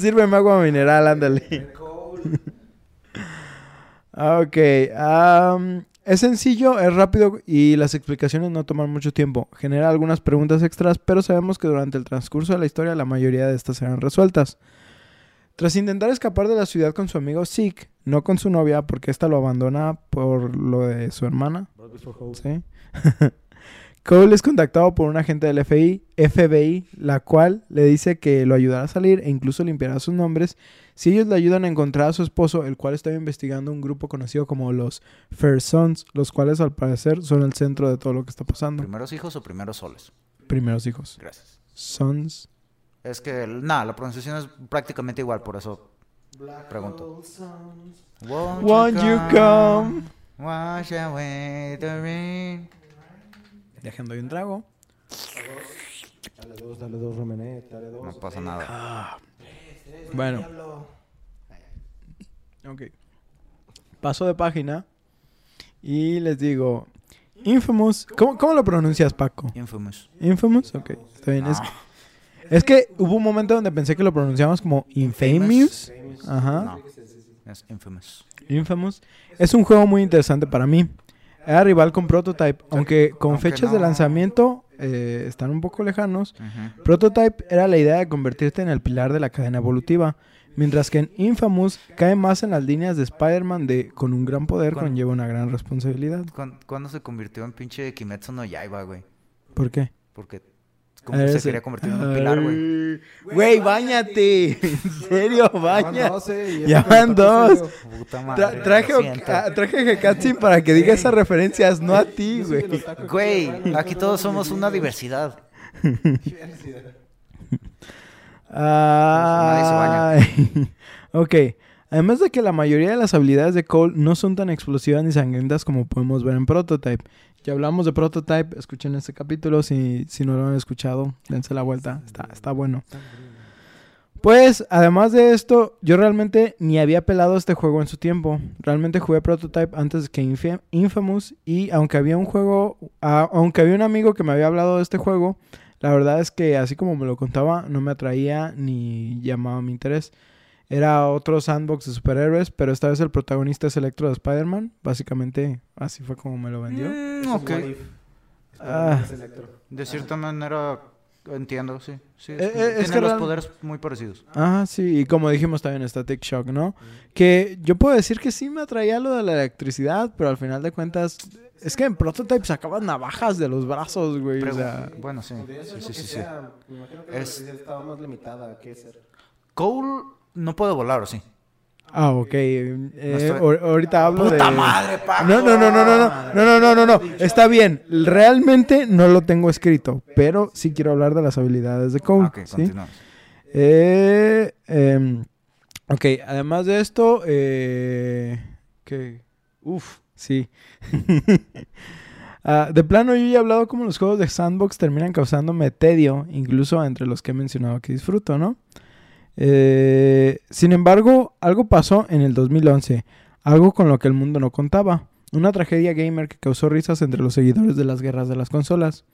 Sírveme agua mineral, ándale. Ok. es sencillo, es rápido y las explicaciones no toman mucho tiempo. Genera algunas preguntas extras, pero sabemos que durante el transcurso de la historia la mayoría de estas serán resueltas. Tras intentar escapar de la ciudad con su amigo Zeke, no con su novia porque ésta lo abandona por lo de su hermana, ¿sí? Cole es contactado por un agente del FBI, FBI, la cual le dice que lo ayudará a salir e incluso limpiará sus nombres si ellos le ayudan a encontrar a su esposo, el cual está investigando un grupo conocido como los Fair Sons, los cuales al parecer son el centro de todo lo que está pasando. ¿Primeros hijos o primeros soles? Primeros hijos. Gracias. Sons. Es que, nada, la pronunciación es prácticamente igual, por eso. Pregunto. Won't you come? Wash away the rain. Dejando ahí un trago. Dale dos, dale dos, Remené, dale dos. No pasa nada. Ah, Bueno. Ok. Paso de página. Y les digo. Infamous. ¿Cómo, cómo lo pronuncias, Paco? Infamous. Infamous. Ok, está bien. Es, es que hubo un momento donde pensé que lo pronunciamos como Infamous. Ajá. No, es infamous. Infamous. Es un juego muy interesante para mí. Era rival con Prototype, aunque con Aunque fechas de lanzamiento eh, están un poco lejanos. Prototype era la idea de convertirte en el pilar de la cadena evolutiva, mientras que en Infamous cae más en las líneas de Spider-Man de con un gran poder Con- conlleva una gran responsabilidad. ¿Cuán- ¿Cuándo se convirtió en pinche Kimetsu no Yaiba, güey? ¿Por qué? Porque como que se quería convertir en un pilar, güey. Güey, bañate. En serio, Van baña. 12 y Ya van dos. Puta madre. Tra- traje, lo siento. a- traje a Hekatsin para que diga esas referencias, no a ti, güey. Güey, aquí todos somos una diversidad. Diversidad. Ay. ok. Además de que la mayoría de las habilidades de Cole no son tan explosivas ni sangrientas como podemos ver en Prototype. Ya hablamos de Prototype, escuchen este capítulo. Si, si no lo han escuchado, dense la vuelta. Está, está bueno. Pues, además de esto, yo realmente ni había pelado este juego en su tiempo. Realmente jugué Prototype antes que Infamous y aunque había un juego, aunque había un amigo que me había hablado de este juego, la verdad es que así como me lo contaba, no me atraía ni llamaba mi interés. Era otro sandbox de superhéroes, pero esta vez el protagonista es Electro de Spider-Man. Básicamente, así fue como me lo vendió. Mm, es ok. Ah. Es Electro. De cierta manera, entiendo, sí. sí Eh, es- eh, es tiene que los real- poderes muy parecidos. Ah, sí, y como dijimos también Static Shock, ¿no? Que yo puedo decir que sí me atraía lo de la electricidad, pero al final de cuentas, es que en Prototype sacaban navajas de los brazos, güey. O sea, bueno, sí. Podría ser Sí, sí, que sí, sí. sea. Me imagino que Es- la electricidad estaba más limitada que ser. Cole no puede volar, ¿o sí? ah, ok. eh, estoy- ahor- ahorita hablo de. madre, Paco! No, no, no, no, no, no, no, no, no, no, no. Está bien. Realmente no lo tengo escrito, pero sí quiero hablar de las habilidades de Cole. Ok, ¿sí? continuamos. Eh, em, ok, además de esto, eh, que, uf, sí. Ah, de plano, yo ya he hablado como los juegos de sandbox terminan causándome tedio, incluso entre los que he mencionado que disfruto, ¿no? Eh, sin embargo, algo pasó en el 2011, algo con lo que el mundo no contaba, una tragedia gamer que causó risas entre los seguidores de las guerras de las consolas.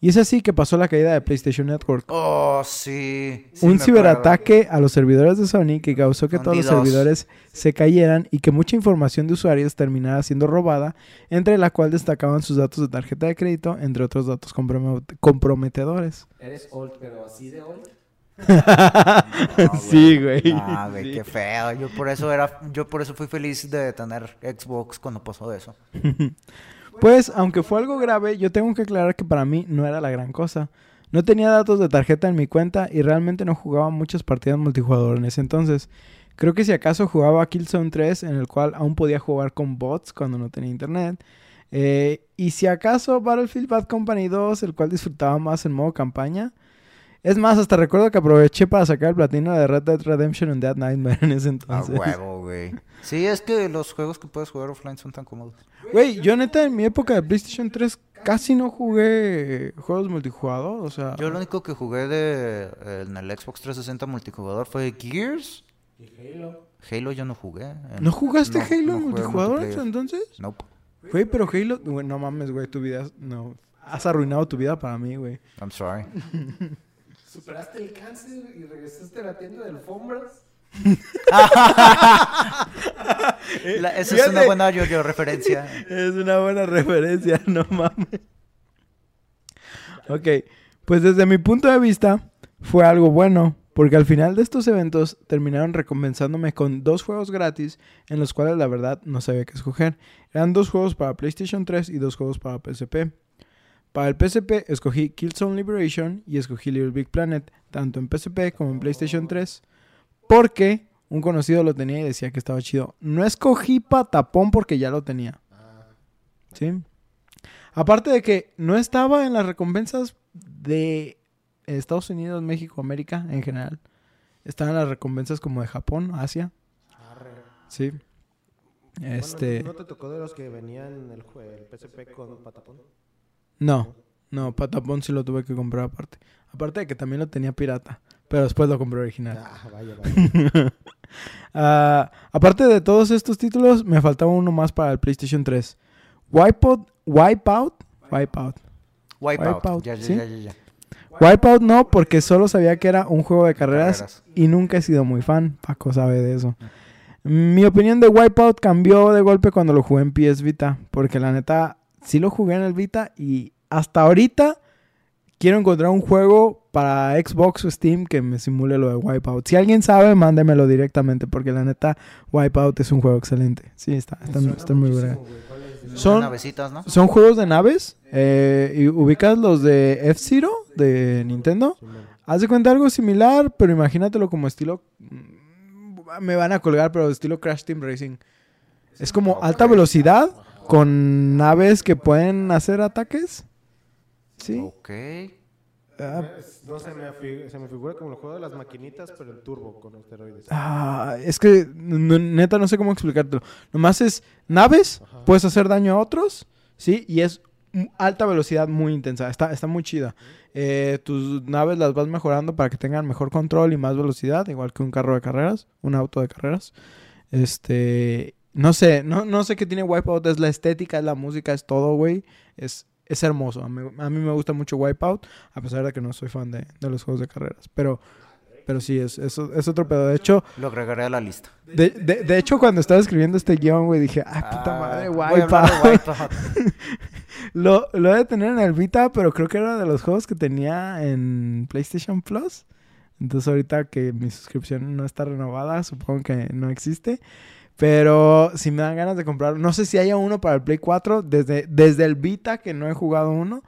Y es así que pasó la caída de PlayStation Network. Oh, sí. sí un ciberataque a los servidores de Sony que causó que Son todos los servidores se cayeran y que mucha información de usuarios terminara siendo robada, entre la cual destacaban sus datos de tarjeta de crédito, entre otros datos compromet- comprometedores. Eres old, pero así de old. sí, güey. Ah, güey, Sí. qué feo. Yo por eso era, yo por eso fui feliz de tener Xbox cuando pasó eso. Pues, aunque fue algo grave, yo tengo que aclarar que para mí no era la gran cosa. No tenía datos de tarjeta en mi cuenta y realmente no jugaba muchas partidas multijugador en ese entonces. Creo que si acaso jugaba Killzone 3, en el cual aún podía jugar con bots cuando no tenía internet. Eh, y si acaso Battlefield Bad Company 2, el cual disfrutaba más en modo campaña. Es más, hasta recuerdo que aproveché para sacar el platino de Red Dead Redemption en Dead Nightmare en ese A entonces. huevo, güey. Sí, es que los juegos que puedes jugar offline son tan cómodos. Güey, yo neta en mi época de PlayStation 3 casi no jugué juegos multijugador, o sea... Yo lo único que jugué de en el Xbox 360 multijugador fue Gears. Y Halo. Halo yo no jugué. En- ¿No jugaste no- Halo no en multijugador multiplayer. entonces? Nope. Güey, pero Halo... güey, no mames, güey, tu vida... No, has arruinado tu vida para mí, güey. I'm sorry. ¿Superaste el cáncer y regresaste a la tienda de alfombras? La- esa es una buena yo-yo referencia. Es una buena referencia, no mames. Ok, pues desde mi punto de vista fue algo bueno, porque al final de estos eventos terminaron recompensándome con dos juegos gratis en los cuales la verdad no sabía qué escoger. Eran dos juegos para PlayStation 3 y dos juegos para PSP. Para el PSP escogí Killzone Liberation y escogí Little Big Planet, tanto en PSP como en PlayStation 3, porque un conocido lo tenía y decía que estaba chido. No escogí Patapón porque ya lo tenía. ¿Sí? Aparte de que no estaba en las recompensas de Estados Unidos, México, América en general. Estaba en las recompensas como de Japón, Asia. Sí. Bueno, Este. ¿No te tocó de los que venían el, el PSP con patapón? No, no, Patapón sí lo tuve que comprar aparte. Aparte de que también lo tenía pirata. Pero después lo compré original. Ah, vaya, vaya. Ah, aparte de todos estos títulos, me faltaba uno más para el PlayStation 3. Wipeout, Wipeout, Wipeout. Wipeout. Wipeout, Ya, ya, ¿sí? ya, ya, ya. Wipeout no, porque solo sabía que era un juego de carreras, Carreras. y nunca he sido muy fan. Paco sabe de eso. Mi opinión de Wipeout cambió de golpe cuando lo jugué en PS Vita, porque la neta sí lo jugué en el Vita y hasta ahorita quiero encontrar un juego para Xbox o Steam que me simule lo de Wipeout. Si alguien sabe, mándemelo directamente, porque la neta Wipeout es un juego excelente. Sí, está, está, muy bueno. Son navecitas, ¿no? Son juegos de naves. eh, y ubicas los de F-Zero de Nintendo. Haz de cuenta algo similar, pero imagínatelo como estilo. mm, Me van a colgar, pero estilo Crash Team Racing. Es como alta velocidad con naves que pueden hacer ataques. Sí. Ok. Ah, Es- No se me, se me figura como el juego de las maquinitas, pero el turbo con esteroides. ah, es que no- neta no sé cómo explicártelo. Nomás es naves, Ajá. puedes hacer daño a otros, sí, y es alta velocidad muy intensa. Está, está muy chida. Eh, tus naves las vas mejorando para que tengan mejor control y más velocidad, igual que un carro de carreras, un auto de carreras. Este, no sé, no, no sé qué tiene Wipeout, es la estética, es la música, es todo, güey. Es, es hermoso. A mí, a mí me gusta mucho Wipeout, a pesar de que no soy fan de, de los juegos de carreras. Pero, pero sí, es, es, es otro pedo. De hecho, Lo agregaré a la lista. de, de, de hecho, cuando estaba escribiendo este guion, güey, dije, ah, puta Ah, madre, Wipeout. Wipeout. Lo, lo he de tener en el Vita, pero creo que era de los juegos que tenía en PlayStation Plus. Entonces ahorita que mi suscripción no está renovada, supongo que no existe. Pero si me dan ganas de comprar, no sé si haya uno para el Play 4, desde, desde el Vita que no he jugado uno.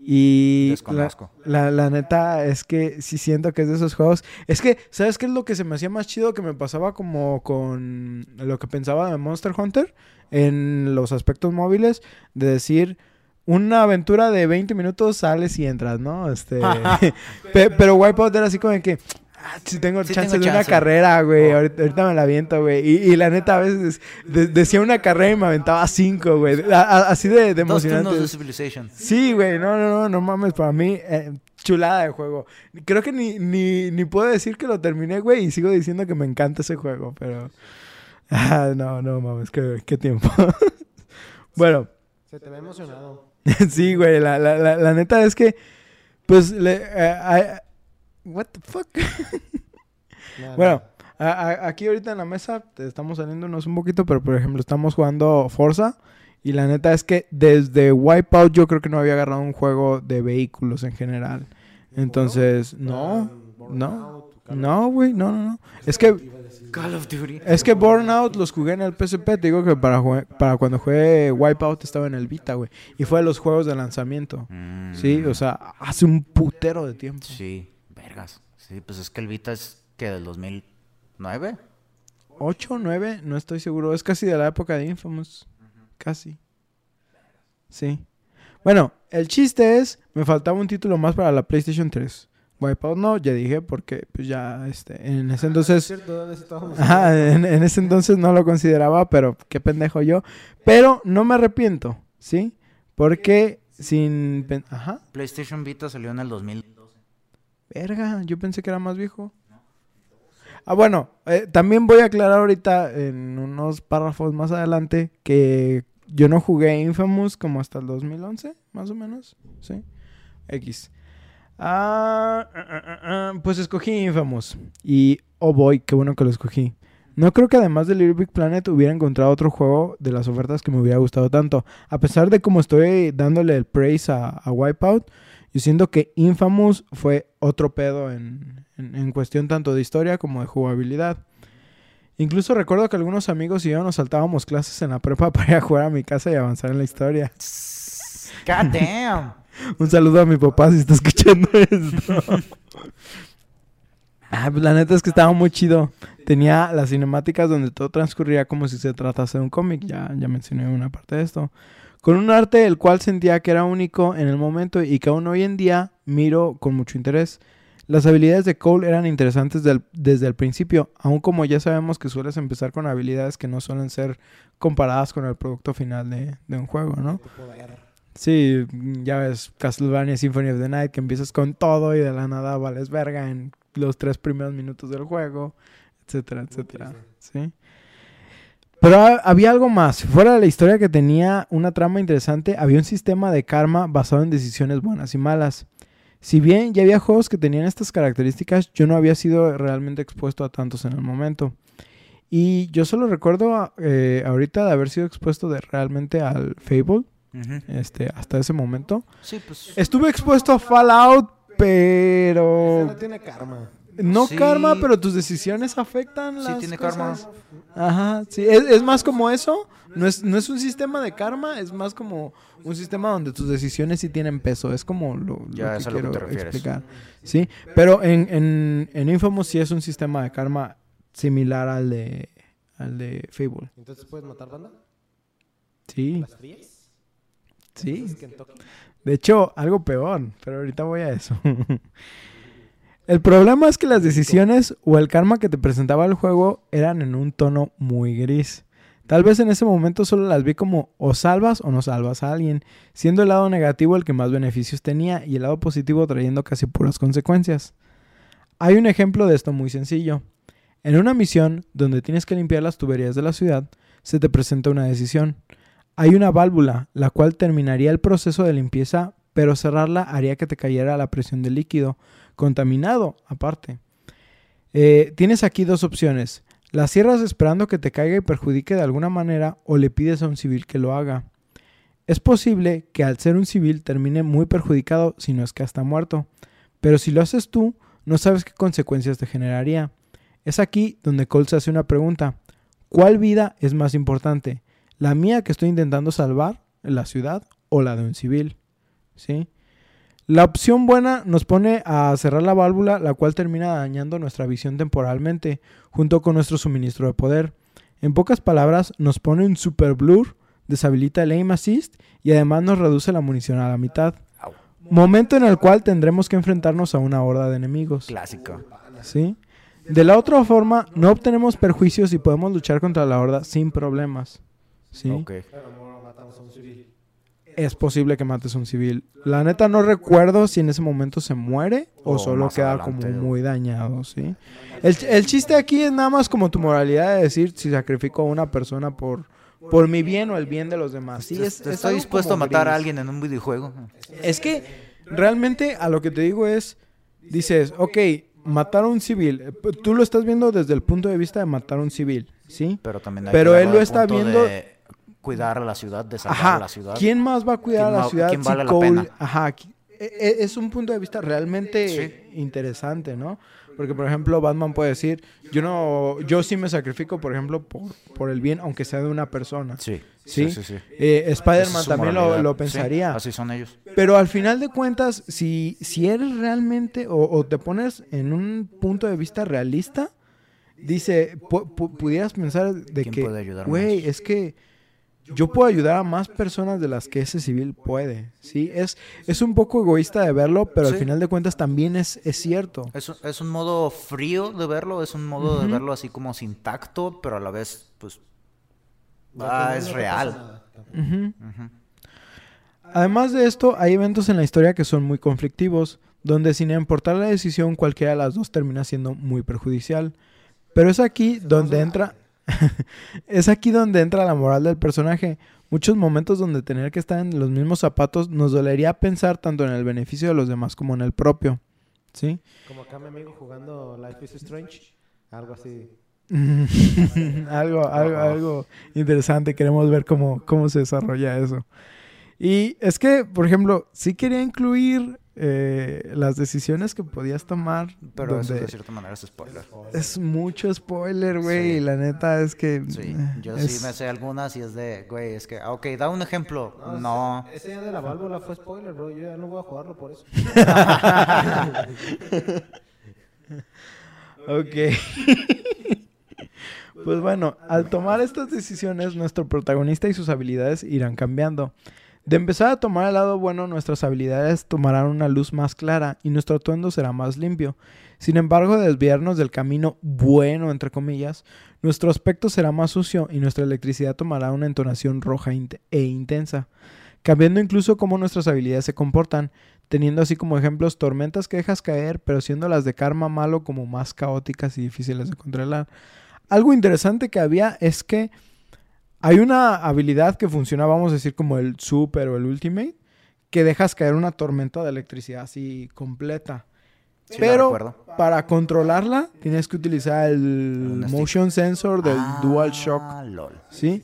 Y la, Desconozco. la, la neta es que sí siento que es de esos juegos. Es que, ¿sabes qué es lo que se me hacía más chido? Que me pasaba como con lo que pensaba de Monster Hunter en los aspectos móviles. De decir, una aventura de 20 minutos sales y entras, ¿no? Este, pe- pero Wipeout era así como de que... "Ah, si tengo Sí chance tengo de una chance". carrera, güey. Oh. Ahorita, ahorita me la aviento, güey. Y, y la neta, a veces de- decía una carrera y me aventaba cinco, güey. Así de, de Dos turnos emocionante. de Civilization. Sí, güey, no, no, no, no mames, para mí, eh, chulada de juego. Creo que ni, ni, ni puedo decir que lo terminé, güey, y sigo diciendo que me encanta ese juego, pero... Ah, no, no mames, qué, qué tiempo. bueno, Se te ve emocionado. sí, güey, la, la, la, la neta es que, pues, le... eh, I- what the fuck? Nada, Bueno, nada. a- a- aquí ahorita en la mesa te estamos saliéndonos un poquito, pero por ejemplo estamos jugando Forza y la neta es que desde Wipeout yo creo que no había agarrado un juego de vehículos en general. Entonces, no, no, no, güey, no, no, no. Es que Call of Duty. es que Burnout los jugué en el PSP, te digo que para jue- para cuando jugué Wipeout estaba en el Vita, güey, y fue de los juegos de lanzamiento. Mm, Sí, o sea, hace un putero de tiempo. Sí, vergas. Sí, pues es que el Vita es que del 2009. 8, 9, no estoy seguro. Es casi de la época de Infamous. Casi. Sí. Bueno, el chiste es, me faltaba un título más para la PlayStation 3. Wipeout no, ya dije, porque pues ya, este, en ese Es entonces... cierto, ¿dónde estábamos? Ajá, en, en ese entonces no lo consideraba, pero qué pendejo yo. Pero no me arrepiento, ¿sí? Porque sin... Ajá. PlayStation Vita salió en el 2012. Verga, yo pensé que era más viejo. Ah, bueno, eh, también voy a aclarar ahorita en unos párrafos más adelante que yo no jugué Infamous como hasta el 2011, más o menos, ¿sí? X. Ah, ah, ah, ah, ah, pues escogí Infamous y oh boy, qué bueno que lo escogí. No creo que además de Little Big Planet hubiera encontrado otro juego de las ofertas que me hubiera gustado tanto. A pesar de cómo estoy dándole el praise a, a Wipeout, yo siento que Infamous fue otro pedo en, en- en cuestión tanto de historia como de jugabilidad. Incluso recuerdo que algunos amigos y yo nos saltábamos clases en la prepa para ir a jugar a mi casa y avanzar en la historia. God damn. Un saludo a mi papá si está escuchando esto. ah, pues la neta es que estaba muy chido. Tenía las cinemáticas donde todo transcurría como si se tratase de un cómic. Ya, ya mencioné una parte de esto. Con un arte el cual sentía que era único en el momento y que aún hoy en día miro con mucho interés. Las habilidades de Cole eran interesantes del- desde el principio, aun como ya sabemos que sueles empezar con habilidades que no suelen ser comparadas con el producto final de, de un juego, ¿no? Sí, ya ves Castlevania Symphony of the Night, que empiezas con todo y de la nada vales verga en los tres primeros minutos del juego, etcétera, etcétera. Sí. Pero ha- había algo más. Fuera de la historia que tenía una trama interesante, había un sistema de karma basado en decisiones buenas y malas. Si bien ya había juegos que tenían estas características, yo no había sido realmente expuesto a tantos en el momento. Y yo solo recuerdo eh, ahorita de haber sido expuesto de realmente al Fable, este, hasta ese momento. Sí, pues. Estuve expuesto a Fallout, Ese pero... no tiene karma. No Sí. karma, pero tus decisiones afectan Sí las tiene cosas. karma. Ajá, sí. Es, es más como eso. No es, no es un sistema de karma, es más como un sistema donde tus decisiones sí tienen peso. Es como lo, lo Ya que es a lo que quiero te explicar. Sí, pero en, en, en Infamous sí es un sistema de karma similar al de, al de Fable. Entonces puedes matar banda. Sí, Las frías. sí. De hecho, algo peor, pero ahorita voy a eso. el problema es que las decisiones o el karma que te presentaba el juego eran en un tono muy gris. Tal vez en ese momento solo las vi como o salvas o no salvas a alguien, siendo el lado negativo el que más beneficios tenía y el lado positivo trayendo casi puras consecuencias. Hay un ejemplo de esto muy sencillo. En una misión donde tienes que limpiar las tuberías de la ciudad, se te presenta una decisión. Hay una válvula, la cual terminaría el proceso de limpieza, pero cerrarla haría que te cayera la presión del líquido, contaminado aparte. Eh, tienes aquí dos opciones. La cierras esperando que te caiga y perjudique de alguna manera o le pides a un civil que lo haga. Es posible que al ser un civil termine muy perjudicado si no es que hasta muerto, pero si lo haces tú, no sabes qué consecuencias te generaría. Es aquí donde Cole se hace una pregunta. ¿Cuál vida es más importante? ¿La mía que estoy intentando salvar en la ciudad o la de un civil? ¿Sí? La opción buena nos pone a cerrar la válvula, la cual termina dañando nuestra visión temporalmente, junto con nuestro suministro de poder. En pocas palabras, nos pone un super blur, deshabilita el aim assist y además nos reduce la munición a la mitad. Momento en el cual tendremos que enfrentarnos a una horda de enemigos. Clásico. ¿Sí? De la otra forma, no obtenemos perjuicios y podemos luchar contra la horda sin problemas. ¿Sí? Ok. Pero no matamos a un civil. Es posible que mates a un civil. La neta no recuerdo si en ese momento se muere o, O solo queda como muy dañado, ¿sí? El, el chiste aquí es nada más como tu moralidad de decir si sacrifico a una persona por, por mi bien o el bien de los demás. Sí, es, es Estoy dispuesto a matar a alguien en un videojuego. Es que realmente a lo que te digo es, dices, ok, matar a un civil. eh, Tú lo estás viendo desde el punto de vista de matar a un civil, ¿sí? Pero también hay Pero que él lo está viendo- de cuidar a la ciudad, de salvar Ajá. la ciudad. ¿Quién más va a cuidar a ¿Quién la va- ciudad quién si vale la Cole- pena? Ajá. qui- e- e- Es un punto de vista realmente interesante, ¿no? Porque, por ejemplo, Batman puede decir, yo no, yo sí me sacrifico, por ejemplo, por, por el bien, aunque sea de una persona. Sí, ¿Sí? sí, sí. sí. Eh, Spider-Man también lo, lo pensaría. así son ellos. Pero al final de cuentas, si, si eres realmente o, o te pones en un punto de vista realista, dice, pu- pu- pudieras pensar de ¿Quién que, güey, es que yo puedo ayudar a más personas de las que ese civil puede, ¿sí? Es, es un poco egoísta de verlo, pero al final de cuentas también es, es cierto. Es, un- es un modo frío de verlo, es un modo de verlo así como sin tacto, pero a la vez, pues, ah, es real. Además de esto, hay eventos en la historia que son muy conflictivos, donde sin importar la decisión, cualquiera de las dos termina siendo muy perjudicial. Pero es aquí donde entra. es aquí donde entra la moral del personaje. Muchos momentos donde tener que estar en los mismos zapatos nos dolería pensar tanto en el beneficio de los demás como en el propio. ¿Sí? Como acá mi amigo jugando Life is Strange. Algo así. algo, algo, algo interesante. Queremos ver cómo, cómo se desarrolla eso. Y es que, por ejemplo, sí quería incluir eh, las decisiones que podías tomar. Pero eso donde de cierta manera es spoiler. es mucho spoiler, güey. Sí. y La neta es que. Sí, eh, yo es- sí me sé algunas y es de, güey, es que, ah, ok, da un ejemplo. No, Ese día de la válvula fue spoiler, bro. Yo ya no voy a jugarlo por eso. Ok. pues bueno, al tomar estas decisiones, nuestro protagonista y sus habilidades irán cambiando. De empezar a tomar el lado bueno, nuestras habilidades tomarán una luz más clara y nuestro atuendo será más limpio. Sin embargo, de desviarnos del camino bueno, entre comillas, nuestro aspecto será más sucio y nuestra electricidad tomará una entonación roja e intensa, cambiando incluso cómo nuestras habilidades se comportan, teniendo así como ejemplos tormentas que dejas caer, pero siendo las de karma malo como más caóticas y difíciles de controlar. Algo interesante que había es que hay una habilidad que funciona, vamos a decir, como el super o el ultimate, que dejas caer una tormenta de electricidad así completa. Sí, Pero para controlarla tienes que utilizar el motion sensor del Ah, DualShock, lol. ¿sí?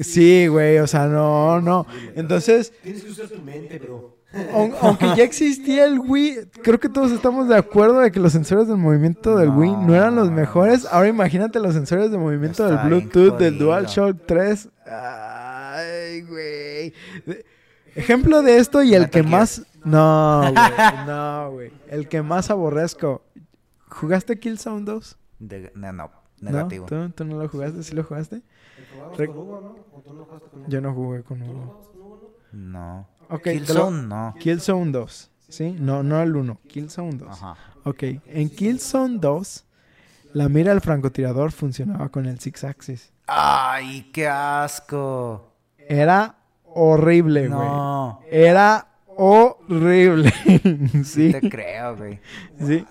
Sí, güey, o sea, no, no. Entonces, Tienes que usar tu mente, bro. Aun- Aunque ya existía el Wii, creo que todos estamos de acuerdo de que los sensores del movimiento del Wii no eran los mejores. Ahora imagínate los sensores de movimiento del Bluetooth del jodido. DualShock 3. Ay, güey. Ejemplo de esto y el que más... No, güey. No, güey. El que más aborrezco. ¿Jugaste Killzone 2? De- no, no, ¿No? negativo. ¿Tú, tú no lo jugaste? ¿Sí lo jugaste? ¿Jugabas Re- con Hugo, no? ¿O tú no jugaste con Hugo? Yo no jugué con ¿Tú no uno. jugabas con Hugo, no? No. Ok, te lo- Killzone, no. Killzone 2. ¿Sí? No, no el 1. Killzone 2. Ajá. Ok, en Killzone 2 La mira del francotirador funcionaba con el Six Axis. ¡Ay, qué asco! Era horrible, güey. No, Era horrible. sí. te creo, güey. Sí.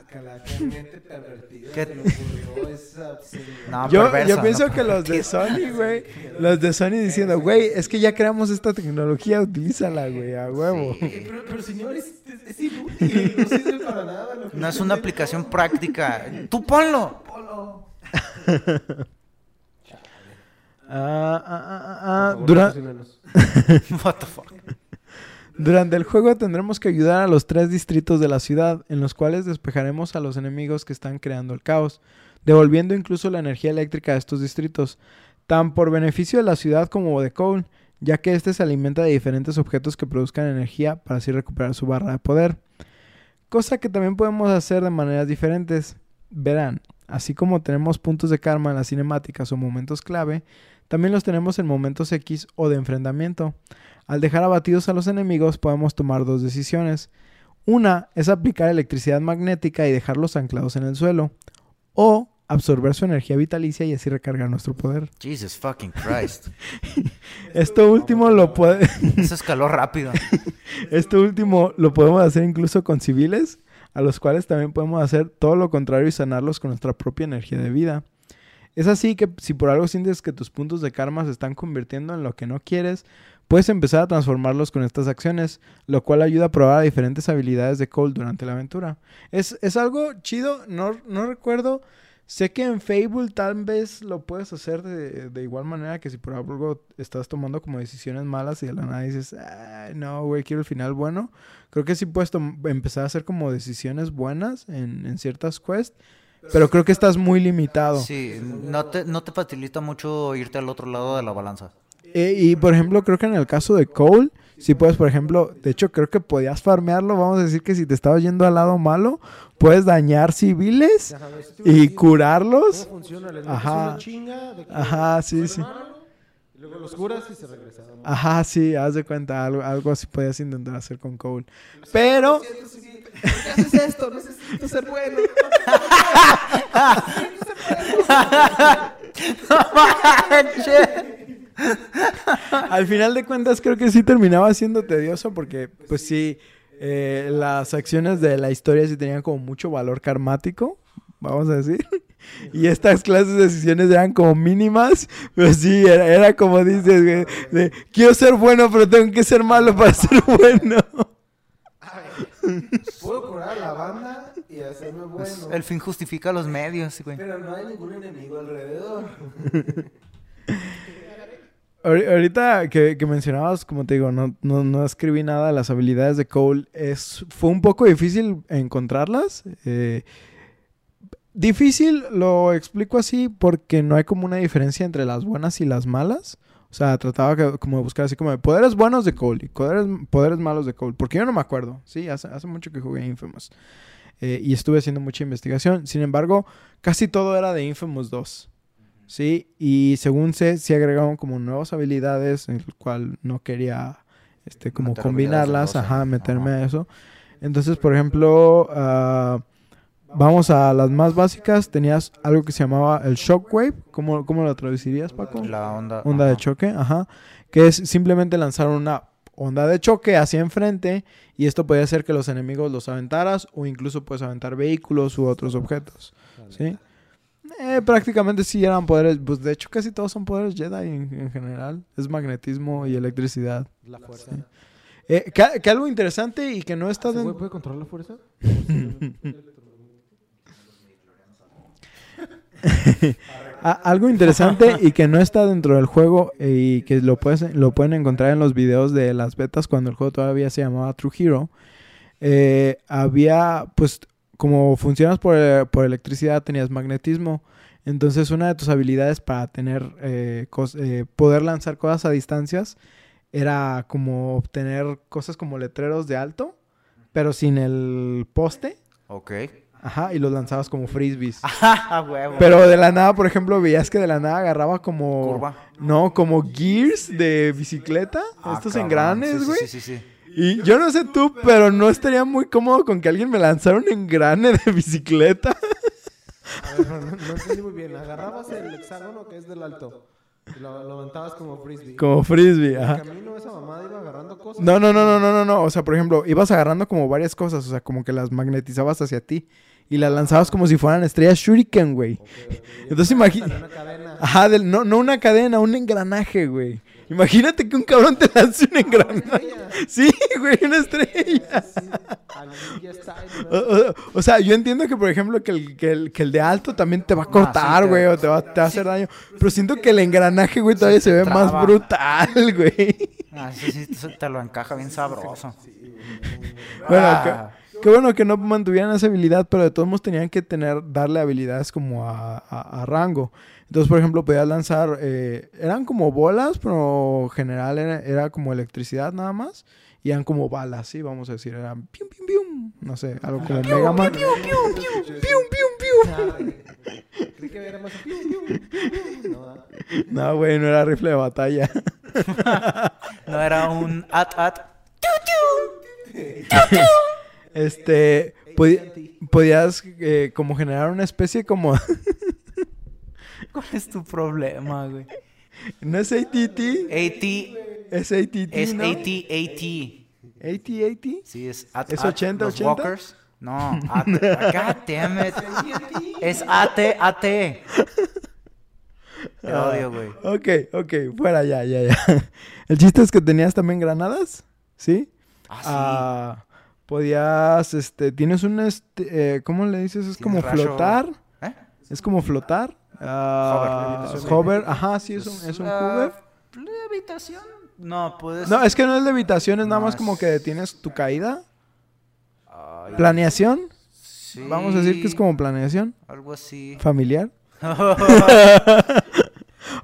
Yo, pienso no que los de Sony, güey, los de Sony diciendo, güey, es que ya creamos esta tecnología, utilízala, güey, a huevo. Pero, pero señor, es, es- inútil, no sirve para nada. lo que No es una aplicación práctica. Tú ponlo. Polo. Ah, ah, ah, ah, ah, dura-. What the fuck. Durante el juego tendremos que ayudar a los tres distritos de la ciudad, en los cuales despejaremos a los enemigos que están creando el caos, devolviendo incluso la energía eléctrica a estos distritos, tan por beneficio de la ciudad como de Cole, ya que éste se alimenta de diferentes objetos que produzcan energía para así recuperar su barra de poder. Cosa que también podemos hacer de maneras diferentes. Verán, así como tenemos puntos de karma en las cinemáticas o momentos clave, también los tenemos en momentos X o de enfrentamiento. Al dejar abatidos a los enemigos podemos tomar dos decisiones. Una es aplicar electricidad magnética y dejarlos anclados en el suelo. O absorber su energía vitalicia y así recargar nuestro poder. Jesus fucking Christ. Esto último lo puede, Eso escaló rápido. esto último lo podemos hacer incluso con civiles, a los cuales también podemos hacer todo lo contrario y sanarlos con nuestra propia energía de vida. Es así que si por algo sientes que tus puntos de karma se están convirtiendo en lo que no quieres, puedes empezar a transformarlos con estas acciones, lo cual ayuda a probar diferentes habilidades de Cole durante la aventura. Es, es algo chido, no, no recuerdo. Sé que en Fable tal vez lo puedes hacer de, de igual manera que si por algo estás tomando como decisiones malas y de la nada dices, "Ay, no, güey, quiero el final bueno. Creo que sí puedes empezar a hacer como decisiones buenas en, en ciertas quests, pero creo que estás muy limitado. Sí, no te, no te facilita mucho irte al otro lado de la balanza. Eh, y por ejemplo, creo que en el caso de Cole, si puedes, por ejemplo, de hecho, creo que podías farmearlo. Vamos a decir que si te estabas yendo al lado malo, puedes dañar civiles Ya sabes, te iba a y curarlos. ¿Cómo funciona? Les metes Ajá. chinga de Ajá, sí, sí. malo, y luego los curas y se regresan. Ajá, sí, haz de cuenta, algo, algo así podías intentar hacer con Cole. Pero. ¿Por qué haces esto? Necesito ser bueno. al final de cuentas, creo que sí terminaba siendo tedioso porque, pues sí, eh, las acciones de la historia sí tenían como mucho valor karmático, vamos a decir. Y estas clases de decisiones eran como mínimas, pero sí, era, era como dices, de, quiero ser bueno, pero tengo que ser malo para ser bueno. Puedo curar a la banda y hacerme bueno. El fin justifica los medios, güey. Pero no hay ningún enemigo alrededor. Ahori- Ahorita que, mencionabas, como te digo, no, no, no escribí nada las habilidades de Cole. Es, fue un poco difícil encontrarlas. eh, difícil lo explico así porque no hay como una diferencia entre las buenas y las malas. O sea, trataba como de buscar así como de poderes buenos de Cole y poderes, poderes malos de Cole. Porque yo no me acuerdo. Sí, hace, hace mucho que jugué Infamous. Eh, y estuve haciendo mucha investigación. Sin embargo, casi todo era de Infamous 2. Sí, y según sé, sí agregaron como nuevas habilidades, en el cual no quería este como Meter combinarlas, ajá, meterme ajá. a eso. Entonces, por ejemplo, ah, vamos a las más básicas, tenías algo que se llamaba el Shockwave, ¿cómo, cómo lo traducirías, Paco? La onda. onda ajá. de choque, ajá, que es simplemente lanzar una onda de choque hacia enfrente y esto puede hacer que los enemigos los aventaras o incluso puedes aventar vehículos u otros objetos, ¿sí? Eh, prácticamente sí eran poderes, pues de hecho casi todos son poderes Jedi en, en general, es magnetismo y electricidad. La fuerza. Sí. Eh, que, que algo interesante y que no está ¿Ese den- güey puede controlar la fuerza? Algo interesante y que no está dentro del juego y que lo, puedes, lo pueden encontrar en los videos de las betas cuando el juego todavía se llamaba True Hero. eh, había, pues, como funcionas por, eh, por electricidad, tenías magnetismo. Entonces, una de tus habilidades para tener, eh, eh, poder lanzar cosas a distancias era como obtener cosas como letreros de alto, pero sin el poste. Ok. Ajá, y los lanzabas como frisbees. Ah, huevo. Pero de la nada, por ejemplo, veías que de la nada agarraba como... Curva. No, como gears de bicicleta. Ah, estos cabrón. engranes, güey. Sí, sí, sí, sí. Y yo no sé tú, pero no estaría muy cómodo con que alguien me lanzara un engrane de bicicleta. A Pero no, no entendí muy bien. Agarrabas el hexágono que es del alto. Y lo, lo aventabas como frisbee. Como frisbee, En ajá. camino esa mamada iba agarrando cosas. No, no, no, no, no, no, no. O sea, por ejemplo, ibas agarrando como varias cosas. O sea, como que las magnetizabas hacia ti. Y las lanzabas como si fueran estrellas shuriken, güey. Entonces cadena. Ajá, del- no, no una cadena, un engranaje, güey. Imagínate que un cabrón te lance un engranaje. estrella. Sí, güey, una estrella. O, ¿no? o- o sea, yo entiendo que, por ejemplo, que el, que el, que el de alto también te va a cortar, te- güey, o te va, te va a hacer daño. Pero siento que el engranaje, güey, todavía se ve más brutal, güey. Ah, sí, sí, te- te lo encaja bien sabroso. Bueno, Ah. qué, qué bueno que no mantuvieran esa habilidad, pero de todos modos tenían que tener, darle habilidades como a, a- a rango. Entonces, por ejemplo, podías lanzar, eh, eran como bolas, pero general era, era como electricidad nada más. Y eran como balas, sí, vamos a decir, eran pium, pium, pium. No sé, algo como Mega Man. Pium, Pium, pium, pium. Creí que era más pium, pium, pium, pium. No, güey, no era rifle de batalla. No era un at at. Este, podías eh, como generar una especie como... ¿Cuál es tu problema, güey? ¿No es ATT? AT Es ATT, es ¿no? AT AT. AT-AT. Sí, es at ¿Es at, 80, los 80? Walkers. No, at, God damn it. Es AT AT. Te odio, güey. Ok, ok, fuera ya, ya, ya. El chiste es que tenías también granadas, ¿sí? Ah, sí. Ah, podías, este, tienes un, este, eh, ¿cómo le dices? Es como rayo- flotar, ¿Eh? es como flotar. Ah, Hover. hover, ajá, sí, es un, es un Ah, hover. Levitación. No, puedes. No, es que no es levitación, es nada No, más como que detienes tu caída. Ay, Planeación, sí, vamos a decir que es como planeación Algo así. familiar.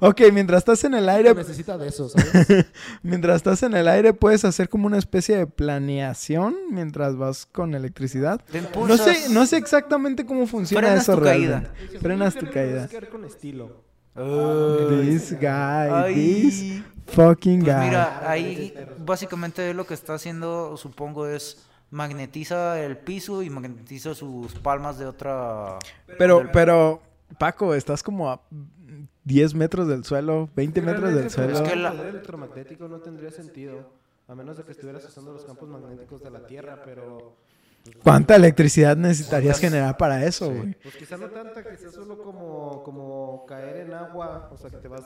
Ok, mientras estás en el aire, Necesita de eso, ¿sabes? mientras estás en el aire puedes hacer como una especie de planeación mientras vas con electricidad. Te No sé, no sé exactamente cómo funciona Frenas eso tu realmente. caída. Frenas tu caída. Tienes que ver con estilo. Ay. This guy, Ay. this fucking Pues guy. mira, ahí básicamente lo que está haciendo, supongo, es magnetiza el piso y magnetiza sus palmas de otra... Pero, pero, Paco, estás como a 10 metros del suelo, 20 metros del suelo. Es que el la- poder electromagnético no tendría sentido. A menos de que estuvieras usando los campos magnéticos de la Tierra, pero... ¿Cuánta electricidad necesitarías generar para eso, güey? Pues quizás no tanta, quizás solo como, como caer en agua, o sea, que te vas...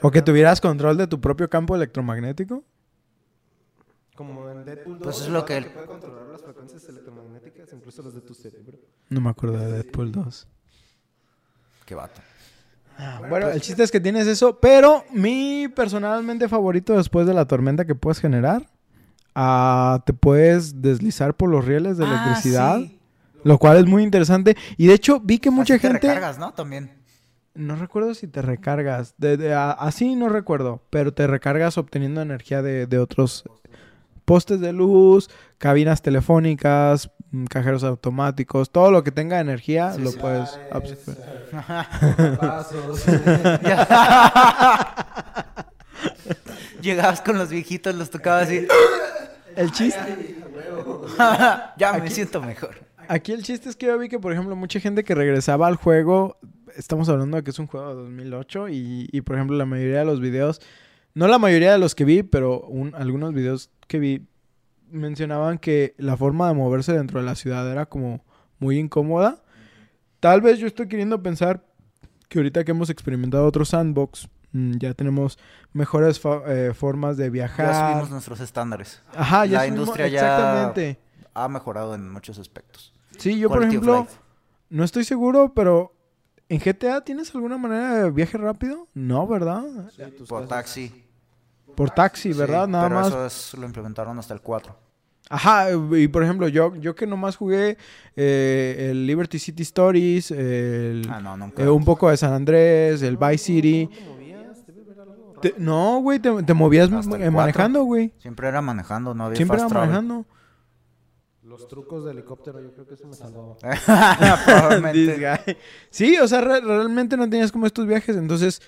¿O que tuvieras control de tu propio campo electromagnético? Como en Deadpool 2. Pues es lo que puede controlar las frecuencias electromagnéticas, incluso las de tu cerebro. No me acuerdo de Deadpool 2. Qué vato. Bueno, el chiste es que tienes eso, pero mi personalmente favorito después de la tormenta que puedes generar, ah, te puedes deslizar por los rieles de Ah, electricidad, sí. lo cual es muy interesante. Y de hecho vi que mucha Así te gente... recargas, ¿no? También. No recuerdo si te recargas. De, de- a- así no recuerdo. Pero te recargas obteniendo energía de, de otros postes de luz, cabinas telefónicas, cajeros automáticos, todo lo que tenga energía lo puedes absorber. Pasos. Llegabas con los viejitos, los tocabas así. El chiste, ya me siento mejor. aquí el chiste es que yo vi que, por ejemplo, mucha gente que regresaba al juego, estamos hablando de que es un juego de 2008 y, y, por ejemplo, la mayoría de los videos, no la mayoría de los que vi, pero un- algunos videos que vi mencionaban que la forma de moverse dentro de la ciudad era como muy incómoda. Tal vez yo estoy queriendo pensar que ahorita que hemos experimentado otro sandbox, mm, ya tenemos mejores eh, formas de Ya viajar. subimos nuestros estándares. Ajá, ya la subimos- industria ya-. Ha mejorado en muchos aspectos. Sí, yo por Quality ejemplo, no estoy seguro, pero ¿en GTA tienes alguna manera de viaje rápido? No, ¿verdad? Sí, Por taxi. Por taxi, Sí, ¿verdad? Nada pero más. eso es- lo implementaron hasta el 4. Ajá, y por ejemplo, yo, yo que nomás jugué eh, el Liberty City Stories, el, Ah, no, nunca. eh, un poco de San Andrés, el Vice City. ¿Cómo te no, güey, te, te movías eh, manejando, güey. Siempre era manejando, no había Siempre fast era travel. manejando. Los trucos de helicóptero, yo creo que eso me salvó. Probablemente. Sí, o sea, re- realmente no tenías como estos viajes. Entonces,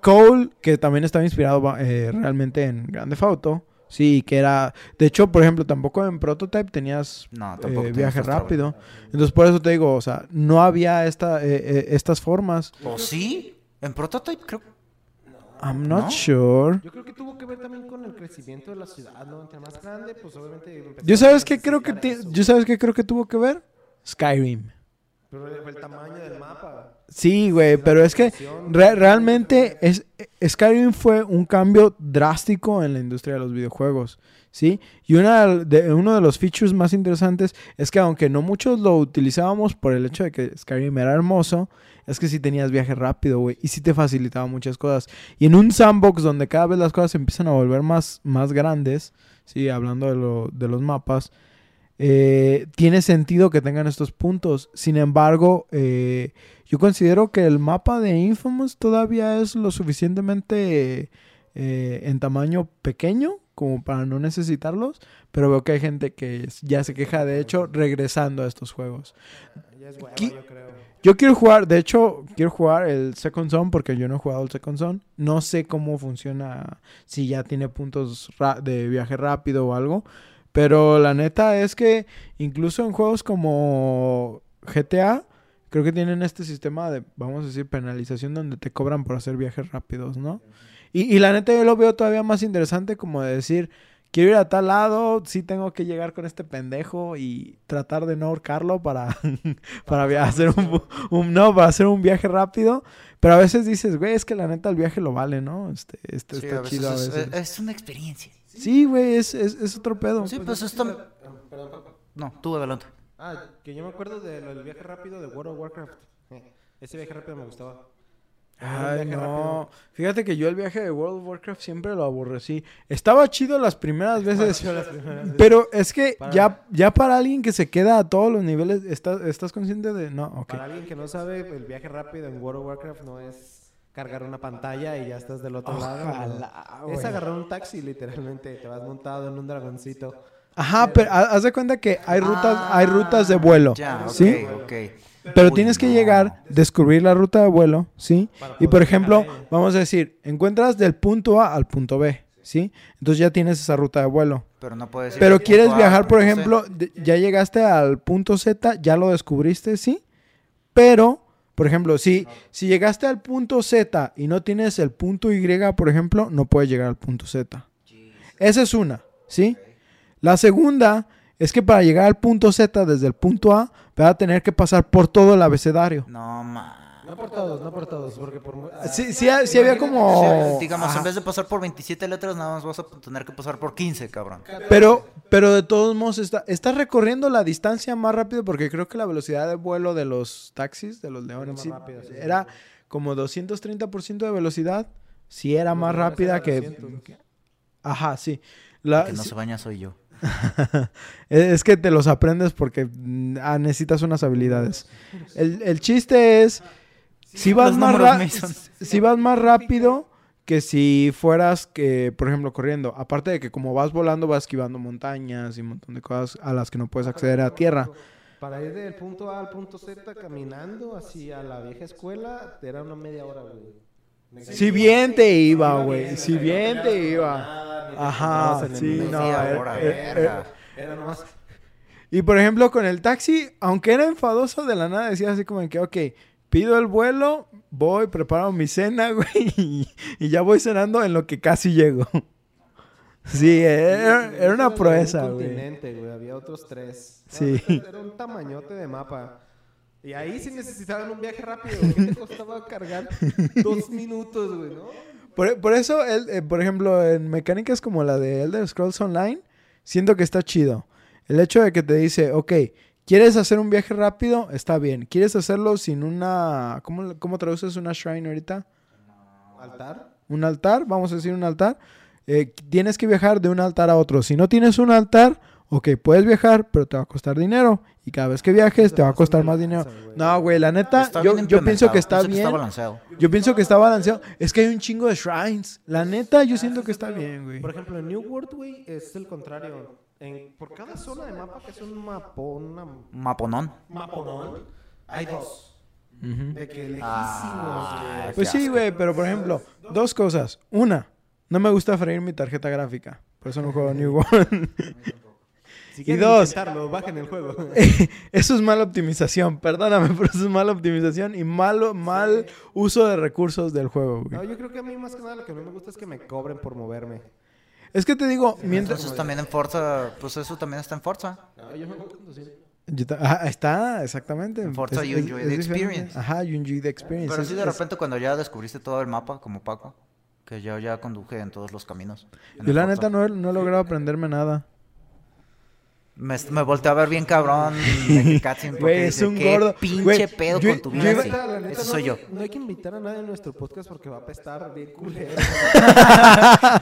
Cole, que también estaba inspirado eh, realmente en Grande Auto, Sí, que era... De hecho, por ejemplo, tampoco en Prototype tenías No, eh, viaje rápido. Entonces, por eso te digo, o sea, no había esta, eh, eh, estas formas. ¿O sí? En Prototype creo. I'm not ¿No? sure. Yo creo que tuvo que ver también con el crecimiento de la ciudad, ¿no? Entre más grande, pues obviamente... ¿Yo sabes qué creo que eso. yo sabes qué creo que tuvo que ver? Skyrim. Pero fue el tamaño del mapa. Sí, güey, pero es que re- realmente es, Skyrim fue un cambio drástico en la industria de los videojuegos, ¿sí? Y una de, uno de los features más interesantes es que aunque no muchos lo utilizábamos por el hecho de que Skyrim era hermoso, es que sí tenías viaje rápido, güey, y sí te facilitaba muchas cosas. Y en un sandbox donde cada vez las cosas se empiezan a volver más, más grandes, ¿sí? Hablando de, lo- de los mapas, eh, tiene sentido que tengan estos puntos. Sin embargo, eh, yo considero que el mapa de Infamous todavía es lo suficientemente eh, en tamaño pequeño como para no necesitarlos, pero veo que hay gente que ya se queja de hecho regresando a estos juegos. Ya es yo creo. Yo quiero jugar, de hecho, quiero jugar el Second Zone porque yo no he jugado el Second Zone. No sé cómo funciona, si ya tiene puntos de viaje rápido o algo. Pero la neta es que incluso en juegos como GTA, creo que tienen este sistema de, vamos a decir, penalización donde te cobran por hacer viajes rápidos, ¿no? Y, y la neta yo lo veo todavía más interesante como de decir, quiero ir a tal lado, sí tengo que llegar con este pendejo y tratar de no ahorcarlo para, para hacer un, un- no, para hacer un viaje rápido. Pero a veces dices, güey, es que la neta el viaje lo vale, ¿no? Este, este Sí, está a veces chido a es, veces. es una experiencia. Sí, güey, es, es, es otro pedo. Sí, pues esto- ah, Perdón, papá. No, tú adelante. Ah, que yo me acuerdo de del viaje rápido de World of Warcraft. Ese viaje rápido me gustaba. Ay, no. rápido. Fíjate que yo el viaje de World of Warcraft siempre lo aborrecí. Estaba chido las primeras veces. Yo las primeras veces. Pero es que Para- ya, ya para alguien que se queda a todos los niveles, ¿estás, estás consciente de...? No, ok. Para alguien que no sabe, el viaje rápido en World of Warcraft no es cargar una pantalla y ya estás del otro lado. Es agarrar un taxi, literalmente. Te vas montado en un dragoncito. Ajá, pero ha- haz de cuenta que hay rutas, hay rutas de vuelo, Ya, ok, ¿sí? ok. Pero Uy, tienes que no. llegar, descubrir la ruta de vuelo, ¿sí? Para Y por ejemplo, vamos a decir, encuentras del punto A al punto B, ¿sí? Entonces ya tienes esa ruta de vuelo. Pero no puedes ir Pero quieres A viajar, por ejemplo, de- ya llegaste al punto Z, ya lo descubriste, ¿sí? Pero, por ejemplo, si, si llegaste al punto Z y no tienes el punto Y, por ejemplo, no puedes llegar al punto Z. Esa es una, ¿sí? La segunda es que para llegar al punto Z desde el punto A, vas a tener que pasar por todo el abecedario. No, ma. No por todos, no por todos, porque por... Sí, sí, sí había como... Sí, digamos, Ajá. en vez de pasar por 27 letras, nada más vas a tener que pasar por 15, cabrón. Pero, pero de todos modos, está, estás recorriendo la distancia más rápido porque creo que la velocidad de vuelo de los taxis, de los leones, más sí, rápido, sí. era como 230% de velocidad. Sí, era más rápida que... 200. Ajá, sí. La- El que no sí, se baña soy yo. es que te los aprendes porque mm, ah, necesitas unas habilidades. El, el chiste es, si vas, más si vas más rápido que si fueras, que por ejemplo, corriendo. Aparte de que como vas volando, vas esquivando montañas y un montón de cosas a las que no puedes acceder a tierra. Para ir del punto A al punto Z caminando hacia la vieja escuela, era una media hora, güey. Si bien te iba, güey. Si bien te iba. Ajá, sí, no. Eh, verga. Era nomás... Y por ejemplo, con el taxi, aunque era enfadoso de la nada, decía así como que, ok, pido el vuelo, voy, preparo mi cena, güey, y, y ya voy cenando en lo que casi llego. Sí, era, era una proeza, un güey. continente, güey. Había otros tres. Sí. Era un tamañote de mapa. Y ahí sí necesitaban un viaje rápido. ¿Qué te costaba cargar dos minutos, güey, no? Por, por eso, el- eh, por ejemplo, en mecánicas como la de Elder Scrolls Online, siento que está chido. El hecho de que te dice, ok, ¿quieres hacer un viaje rápido? Está bien. ¿Quieres hacerlo sin una... ¿Cómo, cómo traduces una shrine ahorita? ¿Altar? un altar, vamos a decir un altar, eh, tienes que viajar de un altar a otro. Si no tienes un altar, ok, puedes viajar, pero te va a costar dinero. Y cada vez que viajes, te va a costar más dinero. No, güey, la neta, yo, yo pienso que está bien. Yo pienso que está balanceado. Es que hay un chingo de shrines. La neta, yo siento que está bien, güey. Por ejemplo, en New World, güey, es el contrario. En, por cada zona de mapa, que es un mapón, una Maponón. maponón, hay dos. Ujú. De que lejísimos, Ah, güey. Pues sí, güey, pero por ejemplo, dos cosas. Una, no me gusta freír mi tarjeta gráfica. Por eso no juego New World. Si Y dos. bajen el juego. eso es mala optimización. Perdóname, pero eso es mala optimización y malo, mal uso de recursos del juego, No, yo creo que a mí más que nada lo que no me gusta es que me cobren por moverme. Es que te digo, mientras... Entonces también en Forza, pues eso también está en Forza. No, yo me voy a conducir. Yo ta- Ajá, está, exactamente. En Forza you enjoy the diferente. experience. Ajá, you enjoy the experience. Pero Es- sí de es- repente cuando ya descubriste todo el mapa, como Paco, que yo ya conduje en todos los caminos. Yo la Forza. neta no he, no he logrado aprenderme nada. Me, me volteé a ver bien cabrón. de porque es dice, un "¿Qué gordo". pinche Güey, pedo yo- con tu vida. sí". Ese no, soy yo. No hay que invitar a nadie a nuestro podcast porque va a apestar bien culero.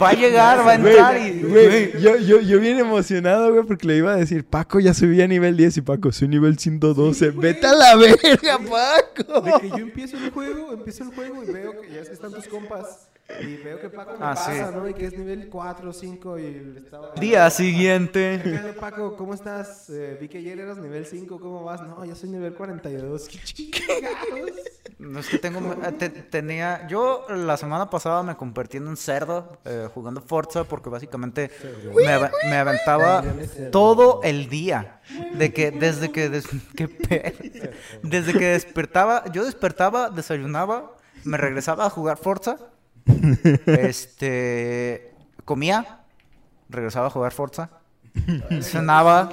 Va a llegar, va a entrar y... güey, yo, yo, yo bien emocionado, güey, porque le iba a decir, Paco, ya subí a nivel 10 y Paco, soy nivel 112. Vete a la verga, Paco. De que yo empiezo el juego, empiezo el juego y veo que ya es que están tus compas. Y veo que Paco me Ah, sí. pasa, ¿no? Y que es nivel 4 o 5 y estaba... Día siguiente. ¿Qué pedo, Paco? ¿Cómo estás? Eh, vi que ayer eras nivel 5, ¿cómo vas? No, yo soy nivel 42. ¡Qué chingados! No es que tengo... eh, te- tenía... Yo la semana pasada me convertí en un cerdo eh, jugando Forza porque básicamente me, me aventaba todo el día. De que desde que... des- qué pedo. Desde que despertaba... Yo despertaba, desayunaba, me regresaba a jugar Forza. Este... Comía, regresaba a jugar Forza. Cenaba.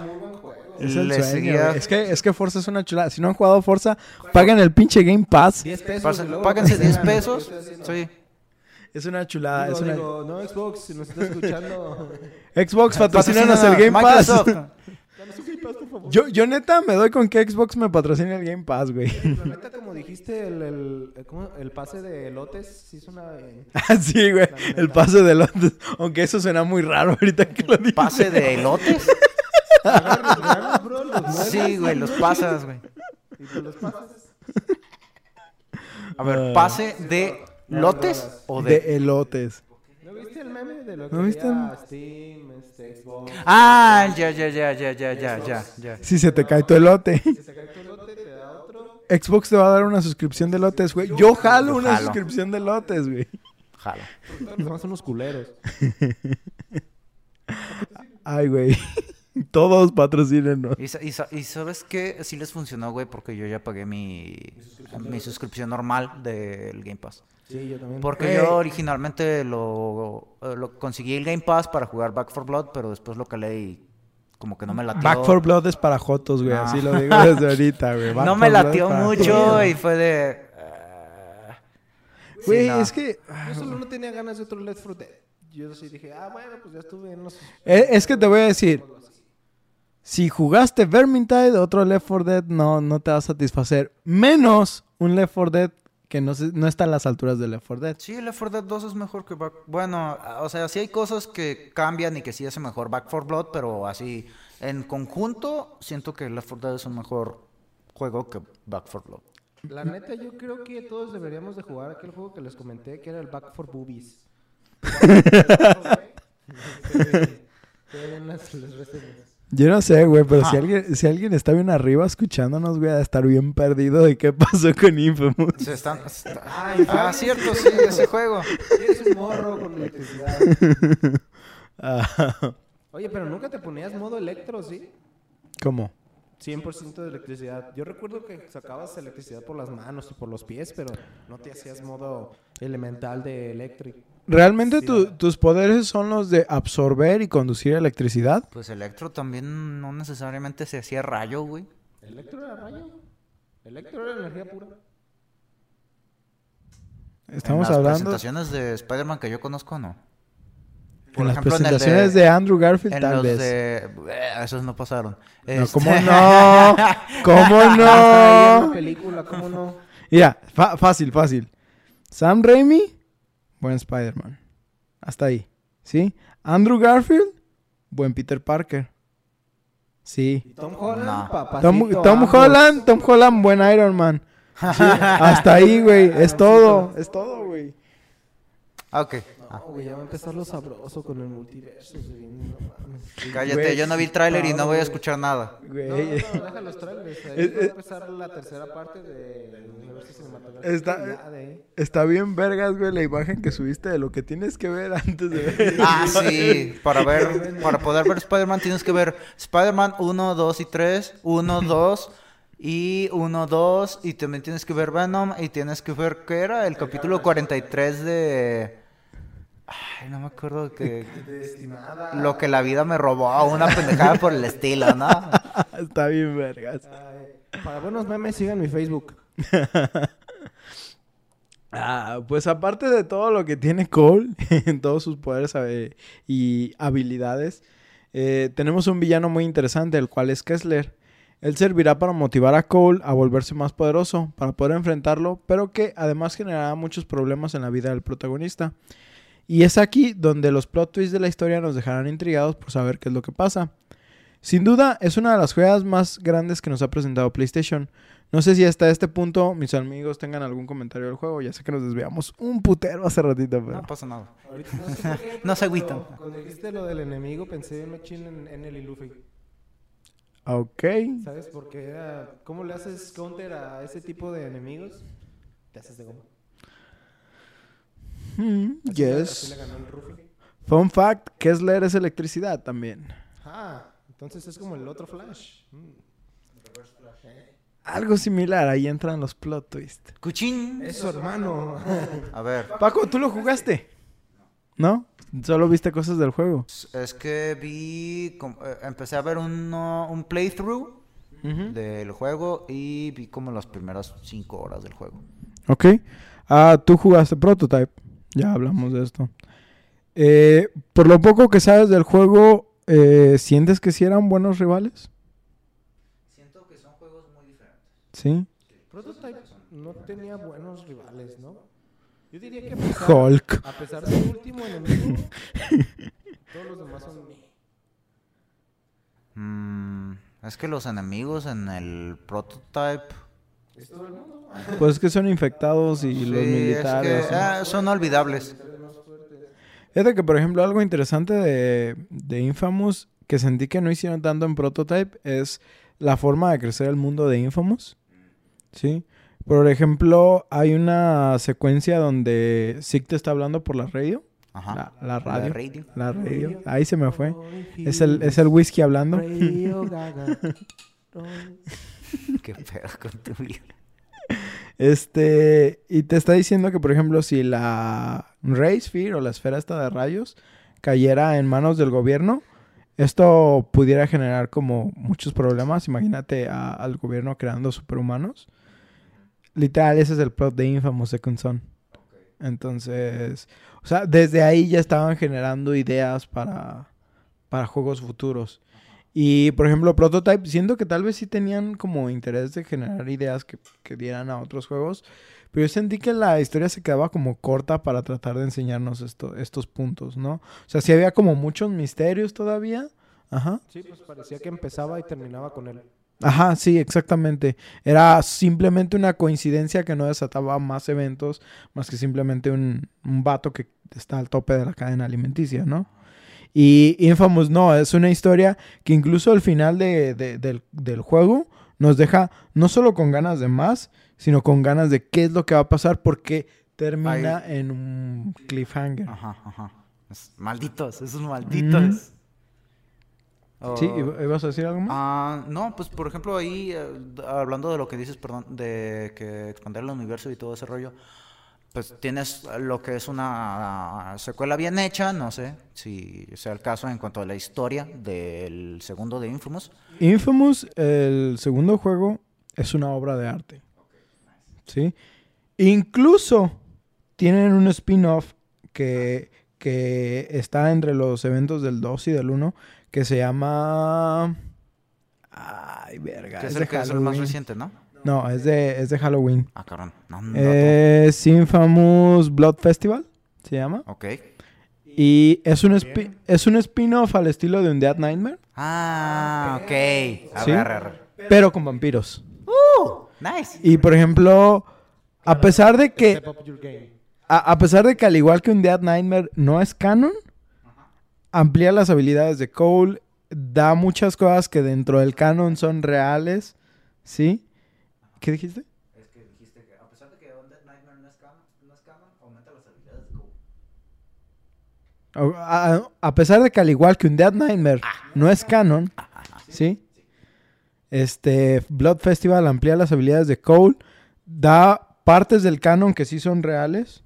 Es el sueño, seguía... güey. Es que, es que Forza es una chulada. Si no han jugado Forza, paguen el pinche Game Pass. 10 pesos. Luego Páguense lo que 10 sea, pesos. Sí. Es una chulada. Digo, es una... digo, no Xbox, si nos está escuchando. Xbox, patrocínanos el Game Microsoft. Pass. Yo, yo neta me doy con que Xbox me patrocine el Game Pass, güey. La neta, como dijiste, el, el, el- ¿cómo? el pase de lotes sí es una... eh, Ah, sí, güey. El pase de lotes. Aunque eso suena muy raro ahorita que lo digo. ¿Pase de elotes? agarras los granos, bro, los mueves Sí, güey, los pasas, güey. los pasas. A ver, ¿pase de lotes o De de...? elotes. ¿No viste el meme de lo que ¿No viste había Steam, este, Xbox? Ah, ya, ya, ya, ya, ya, ya, ya, ya. Si se te cae tu elote. Que se cae tu lote, te da otro. Xbox te va a dar una suscripción de lotes, güey. Yo jalo una jalo. suscripción de lotes, güey. Jalo. Son unos culeros. Ay, güey. Todos patrocínenos. ¿Y, y y sabes qué? Sí les funcionó, güey, porque yo ya pagué mi, mi suscripción normal del Game Pass. Sí, yo también. Porque Güey. yo originalmente lo, lo conseguí el Game Pass para jugar Back 4 Blood, pero después lo calé y como que no me latió. Back 4 Blood es para Jotos, güey. Ah. Así lo digo desde ahorita, güey. Back no me 4 Blood latió es mucho Jotos. y fue de... sí, Güey, no. es que... ah, Yo solo no tenía ganas de otro Left 4 Dead. Yo sí dije, ah, bueno, pues ya estuve en los... Eh, Es que te voy a decir, si jugaste Vermintide, otro Left 4 Dead no, no te va a satisfacer. Menos un Left 4 Dead que no, se- no está a las alturas de Left 4 Dead. Sí, Left 4 Dead 2 es mejor que Back... Bueno, o sea, sí hay cosas que cambian y que sí hace mejor Back 4 Blood, pero así, en conjunto, siento que Left 4 Dead es un mejor juego que Back 4 Blood. La neta, yo creo que todos deberíamos de jugar aquel juego que les comenté, que era el Back for Boobies. Se ven las, las reseñas. Yo no sé, güey, pero si alguien, si alguien está bien arriba escuchándonos, güey, a estar bien perdido de qué pasó con Infamous. Se están... está- Ay, Ah, cierto, sí, ese juego. Un morro con electricidad. Ah, Oye, pero nunca te ponías modo electro, ¿sí? ¿Cómo? 100% de electricidad. Yo recuerdo que sacabas electricidad por las manos y por los pies, pero no te hacías modo elemental de electric. ¿Realmente Sí, tu- tus poderes son los de absorber y conducir electricidad? Pues Electro también no necesariamente se hacía rayo, güey. ¿Electro era rayo? Electro era energía pura. Estamos en las hablando presentaciones de Spider-Man que yo conozco, no. en las ejemplo, en presentaciones de, Andrew Garfield, En tal los vez. de... eh, esos no pasaron. No, Este- ¿Cómo no? ¿Cómo no? película, ¿cómo no? Mira, fa- fácil, fácil. Sam Raimi, buen Spider-Man. Hasta ahí. ¿Sí? Andrew Garfield, buen Peter Parker. Sí. Tom Holland, No. papacito, Tom. Holland, Tom Holland, buen Iron Man. Sí, hasta ahí, güey. Es todo. Es todo, güey. Ok. No, güey, ya va a empezar lo sabroso con el multiverso. güey, no mames. Cállate, Güey, yo no vi el tráiler y no voy a escuchar nada. Güey. No, no, no, deja los trailers. Ahí Es- va a es- empezar la tercera parte del universo cinematográfico. Está- ya de. Está bien vergas, güey, la imagen que subiste de lo que tienes que ver antes de ver. Ah, sí. Para ver, para poder ver Spider-Man tienes que ver Spider-Man 1, 2 y 3. 1, 2 y 1, 2. Y también tienes que ver Venom. Y tienes que ver, ¿qué era? El capítulo 43 de... Ay, no me acuerdo que... Destinada. Lo que la vida me robó. Una pendejada por el estilo, ¿no? Está bien vergas. Ay, Para buenos memes, sigan mi Facebook. Ah, pues aparte de todo lo que tiene Cole, en todos sus poderes eh, y habilidades, eh, tenemos un villano muy interesante, el cual es Kessler. Él servirá para motivar a Cole a volverse más poderoso, para poder enfrentarlo, pero que además generará muchos problemas en la vida del protagonista. Y es aquí donde los plot twists de la historia nos dejarán intrigados por saber qué es lo que pasa. Sin duda, es una de las juegas más grandes que nos ha presentado PlayStation. No sé si hasta este punto mis amigos tengan algún comentario del juego. Ya sé que nos desviamos un putero hace ratito, pero... No pasa nada. Ahorita no se agüitan. Cuando dijiste lo del enemigo, pensé en Machine en, en el Luffy. Ok. ¿Sabes? Porque era. ¿Cómo le haces counter a ese tipo de enemigos? Te haces de goma. Hmm, yes. Fun fact, Kessler es electricidad también. Ah, entonces es como el otro Flash. Mm. Algo similar, ahí entran los plot twists. Cuchín. Eso, hermano. A ver. Paco, ¿tú lo jugaste? ¿No? Solo viste cosas del juego. Es que vi... eh, Empecé a ver uno- un playthrough del juego y vi como las primeras 5 horas del juego. Ok. Ah, tú jugaste Prototype. Ya hablamos de esto. Eh, por lo poco que sabes del juego, eh, ¿sientes que sí eran buenos rivales? Siento que son juegos muy diferentes. Sí. Prototype no tenía buenos rivales, ¿no? Yo diría que a pesar, Hulk. a pesar del último enemigo, todos los demás son... Mm, es que los enemigos en el prototype... ¿Es todo el mundo? Pues es que son infectados y los es militares. ah, son olvidables. Fíjate que, por ejemplo, algo interesante de, de Infamous que sentí que no hicieron tanto en Prototype es la forma de crecer el mundo de Infamous. ¿Sí? Por ejemplo, hay una secuencia donde te está hablando por la radio. Ajá. La, la radio. radio. La radio. Ahí se me fue. Es el, es el whisky hablando. Qué pedo con tu vida. Este, y te está diciendo que, por ejemplo, si la Ray Sphere o la esfera esta de rayos cayera en manos del gobierno, esto pudiera generar como muchos problemas. Imagínate a- al gobierno creando superhumanos. Literal, ese es el plot de Infamous Second Son. Entonces, o sea, desde ahí ya estaban generando ideas para, para juegos futuros. Y, por ejemplo, Prototype, siento que tal vez sí tenían como interés de generar ideas que, que dieran a otros juegos, pero yo sentí que la historia se quedaba como corta para tratar de enseñarnos esto, estos puntos, ¿no? O sea, sí había como muchos misterios todavía. Ajá. Sí, pues parecía que empezaba y terminaba con él. Ajá, sí, exactamente. Era simplemente una coincidencia que no desataba más eventos, más que simplemente un, un vato que está al tope de la cadena alimenticia, ¿no? Y Infamous no, es una historia que incluso al final de- de- del, del juego nos deja no solo con ganas de más, sino con ganas de qué es lo que va a pasar porque termina en un cliffhanger. Ajá, ajá. Es- malditos, esos malditos. Sí, Oh, ¿iba- ¿ibas a decir algo más? Ah, no, pues por ejemplo ahí, eh, hablando de lo que dices, perdón, de que expandir el universo y todo ese rollo, pues tienes lo que es una secuela bien hecha, no sé si sea el caso en cuanto a la historia del segundo de Infamous. Infamous, el segundo juego, es una obra de arte. ¿Sí? Incluso tienen un spin-off que, que está entre los eventos del 2 y del 1 que se llama... Ay, verga. Que es el que es el más reciente, ¿no? No, es de, es de Halloween. Ah, cabrón. No, un Es Infamous Blood Festival, se llama. Ok. Y es un, spi- es un spin-off al estilo de un Dead Nightmare, Ah, ok. A ¿Sí? ver, a ver. pero con vampiros. Uh, nice. Y por ejemplo, a pesar de que a, a pesar de que al igual que un Dead Nightmare no es canon, amplía las habilidades de Cole da muchas cosas que dentro del canon son reales, ¿sí? ¿Qué dijiste? Es que dijiste que a pesar de que Undead Nightmare no es canon, no es canon aumenta las habilidades de Cole. A, a- a pesar de que al igual que un Dead Nightmare no es canon, ¿sí? Este Blood Festival amplía las habilidades de Cole, da partes del canon que sí son reales,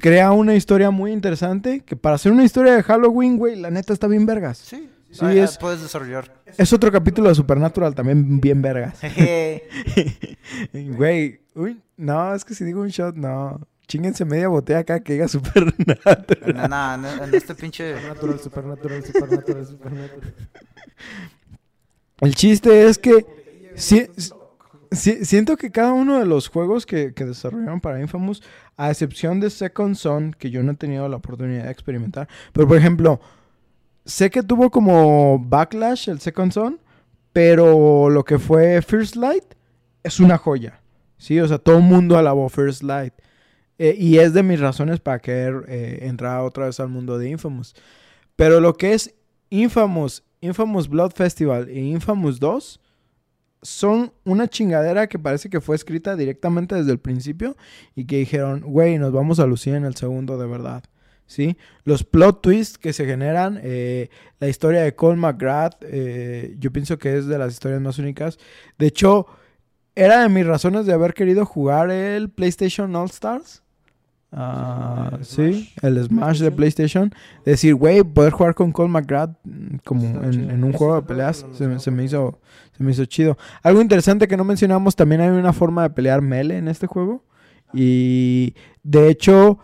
crea una historia muy interesante que para hacer una historia de Halloween, güey, la neta está bien vergas. Sí, Sí, Ah, ah, es- puedes desarrollar. Es otro capítulo de Supernatural también bien vergas. Güey, uy, no, es que si digo un shot, no. Chinguense media botella acá que diga Supernatural. en, nada, en, en este pinche. Supernatural, supernatural, supernatural, supernatural. El chiste es que si- si- siento que cada uno de los juegos que, que desarrollaron para Infamous, a excepción de Second Son, que yo no he tenido la oportunidad de experimentar, pero por ejemplo, sé que tuvo como backlash el Second Son, pero lo que fue First Light es una joya. Sí, o sea, todo el mundo alabó First Light. Eh, y es de mis razones para querer eh, entrar otra vez al mundo de Infamous. Pero lo que es Infamous, Infamous Blood Festival e Infamous 2 son una chingadera que parece que fue escrita directamente desde el principio y que dijeron, güey, nos vamos a lucir en el segundo de verdad. ¿Sí? Los plot twists que se generan, eh, la historia de Cole McGrath, eh, yo pienso que es de las historias más únicas. De hecho, era de mis razones de haber querido jugar el PlayStation All Stars. Ah, el sí, Smash. el Smash de PlayStation. Decir, güey, poder jugar con Cole McGrath mm, como en, un juego de peleas se, me- se me hizo, se me hizo chido. Algo interesante que no mencionamos, también hay una forma de pelear melee en este juego. Y de hecho,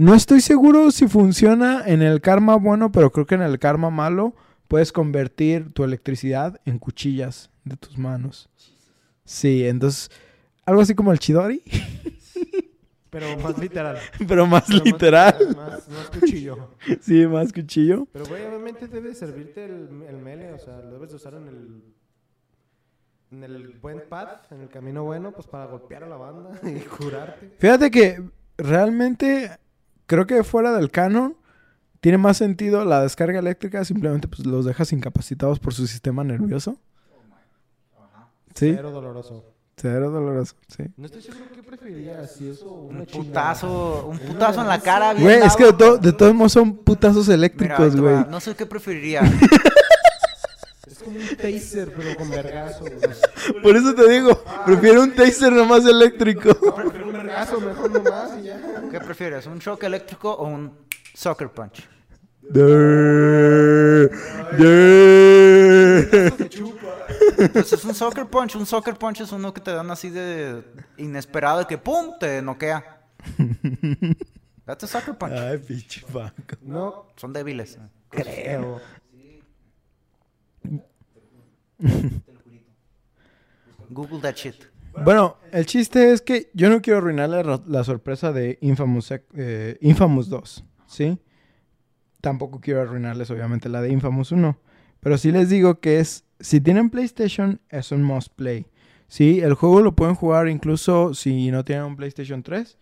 no estoy seguro si funciona en el karma bueno, pero creo que en el karma malo puedes convertir tu electricidad en cuchillas de tus manos. Sí, entonces, algo así como el Chidori, Pero más literal. pero más Pero literal. Más, más cuchillo. Sí, más cuchillo. Pero, güey, obviamente debe servirte el, el melee, o sea, lo debes de usar en el, en el buen path, en el camino bueno, pues para golpear a la banda y curarte. Fíjate que realmente creo que fuera del canon tiene más sentido la descarga eléctrica, simplemente pues los dejas incapacitados por su sistema nervioso. Sí, Cero doloroso. cero doloroso, sí. No estoy seguro qué preferiría, si eso o una Un putazo, un putazo en la cara. bien Güey, es que de, to- de todos modos son putazos eléctricos, güey. No sé qué preferiría. Es como un taser, pero con vergazo, güey. Por eso te digo, prefiero un taser nomás eléctrico. Prefiero un vergazo mejor nomás y ya. ¿Qué prefieres? ¿Un shock eléctrico o un sucker punch? Pues es un soccer punch. Un soccer punch es uno que te dan así de inesperado, de que ¡pum! te noquea. That's a sucker punch. Ay, pinche Paco. No Son débiles. creo. Google that shit. Bueno, el chiste es que yo no quiero arruinarle la, sorpresa de Infamous, eh, Infamous 2, ¿sí? Tampoco quiero arruinarles, obviamente, la de Infamous 1. Pero sí les digo que es, si tienen PlayStation, es un must play. Sí, el juego lo pueden jugar incluso si no tienen un PlayStation 3.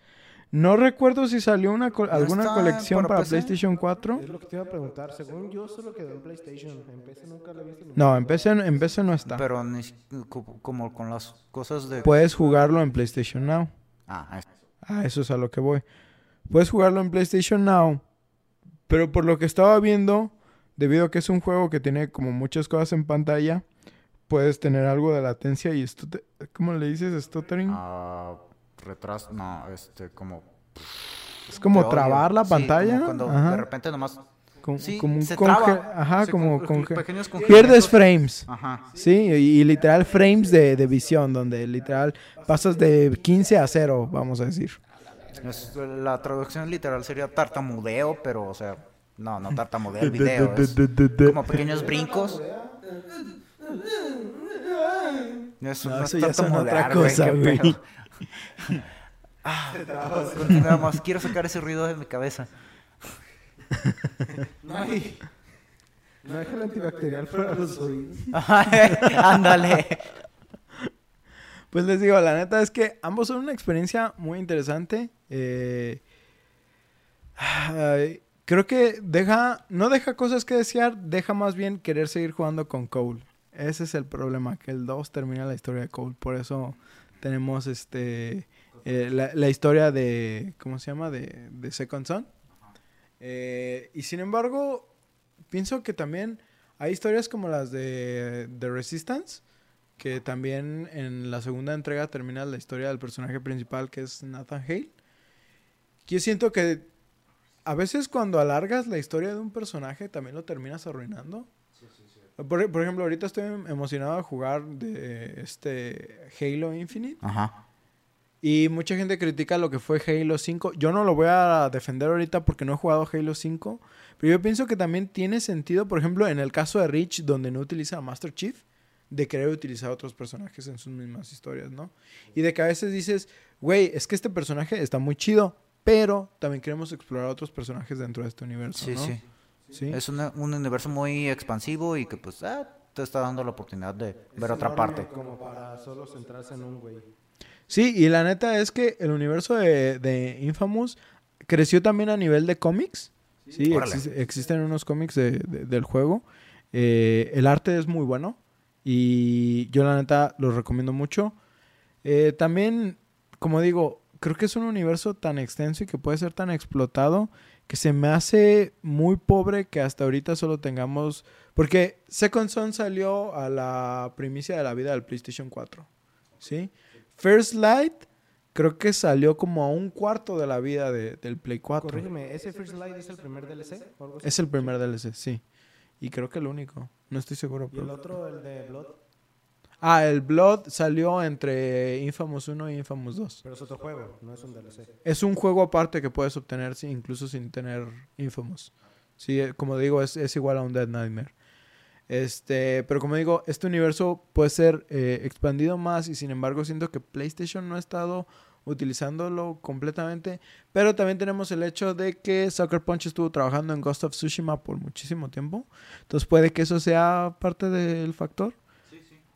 No recuerdo si salió una co- alguna está colección para PC? PlayStation 4. Es lo que te iba a preguntar. Según yo, solo quedó en PlayStation. En PC nunca lo he visto. No, en PC, en PC no está. Pero ni como con las cosas de... Puedes jugarlo en PlayStation Now. Ah, es- Ah, eso es a lo que voy. Puedes jugarlo en PlayStation Now. Pero por lo que estaba viendo, debido a que es un juego que tiene como muchas cosas en pantalla, puedes tener algo de latencia y esto ¿cómo le dices? Stuttering. ah, retraso, no, este, como... es como odio. trabar la Sí, pantalla. como cuando Ajá. de repente nomás... como, Sí, como un se conge- traba. Ajá, Se como con- conge- pequeños Pierdes frames. Ajá. Sí, y, y literal frames de, de visión, donde literal pasas de 15 a 0, vamos a decir. Es- la traducción literal sería tartamudeo, pero, o sea, no, no tartamudeo el video. es como pequeños brincos. Eso No, no, eso es ya son otra cosa, güey. Ah, continuamos. Quiero sacar ese ruido de mi cabeza. No hay. No hay gel antibacterial para los oídos. Ándale. Pues les digo, la neta es que ambos son una experiencia muy interesante. Eh, ay, creo que deja, no deja cosas que desear, deja más bien querer seguir jugando con Cole. Ese es el problema, que el 2 termina la historia de Cole. Por eso tenemos este eh, la, la historia de, ¿cómo se llama? De, de Second Son. Eh, y sin embargo, pienso que también hay historias como las de The Resistance, que también en la segunda entrega termina la historia del personaje principal que es Nathan Hale. Yo siento que a veces cuando alargas la historia de un personaje también lo terminas arruinando. Por, por ejemplo, ahorita estoy emocionado de jugar de este Halo Infinite. Ajá. Y mucha gente critica lo que fue Halo 5. Yo no lo voy a defender ahorita porque no he jugado Halo 5. Pero yo pienso que también tiene sentido, por ejemplo, en el caso de Reach, donde no utiliza a Master Chief, de querer utilizar a otros personajes en sus mismas historias, ¿no? Y de que a veces dices, güey, es que este personaje está muy chido, pero también queremos explorar a otros personajes dentro de este universo, Sí, ¿no? sí. Sí. Es una- un universo muy expansivo y que pues ah, te está dando la oportunidad de ver otra parte. Como para solo centrarse en un güey. Sí, y la neta es que el universo de, de Infamous creció también a nivel de cómics. Sí, existen unos cómics de- de- del juego. Eh, el arte es muy bueno y yo la neta los recomiendo mucho. Eh, también, como digo, creo que es un universo tan extenso y que puede ser tan explotado que se me hace muy pobre que hasta ahorita solo tengamos... Porque Second Son salió a la primicia de la vida del PlayStation 4. ¿Sí? First Light creo que salió como a un cuarto de la vida de- del Play 4. Corrígeme, ¿ese First Light es el primer DLC? Es el primer DLC, sí. Y creo que el único. No estoy seguro. ¿Y el otro, el de Blood? Ah, el Blood salió entre Infamous 1 y Infamous 2. Pero es otro juego, no es un DLC. Es un juego aparte que puedes obtener incluso sin tener Infamous. Sí, eh, como digo, es, es igual a un Dead Nightmare. Este, pero como digo, este universo puede ser eh, expandido más y sin embargo siento que PlayStation no ha estado utilizándolo completamente. Pero también tenemos el hecho de que Sucker Punch estuvo trabajando en Ghost of Tsushima por muchísimo tiempo. Entonces puede que eso sea parte del factor.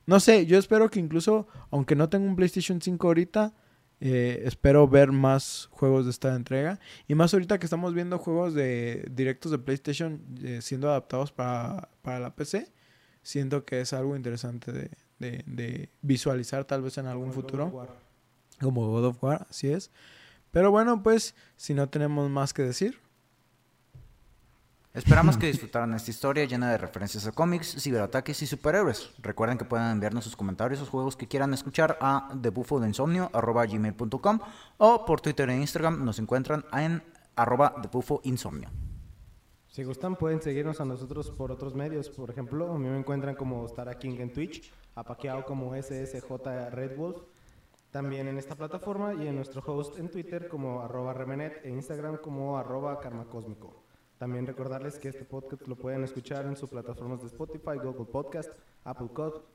No sé, yo espero que incluso, aunque no tengo un PlayStation 5 ahorita, eh, espero ver más juegos de esta entrega. Y más ahorita que estamos viendo juegos de directos de PlayStation eh, siendo adaptados para, para la PC. Siento que es algo interesante de, de- de visualizar tal vez en algún Como God futuro. War. Como God of War, así es. Pero bueno, pues si no tenemos más que decir. Esperamos que disfrutaran esta historia llena de referencias a cómics, ciberataques y superhéroes. Recuerden que pueden enviarnos sus comentarios o juegos que quieran escuchar a debufodeinsomnio.gmail.com o por Twitter e Instagram nos encuentran en arroba debufoinsomnio. Si gustan, pueden seguirnos a nosotros por otros medios. Por ejemplo, a mí me encuentran como Stara King en Twitch, a Paqueado como SSJ Red Wolf, también en esta plataforma y en nuestro host en Twitter como arroba remenet e Instagram como arroba karmacósmico. También recordarles que este podcast lo pueden escuchar en sus plataformas de Spotify, Google Podcast, Apple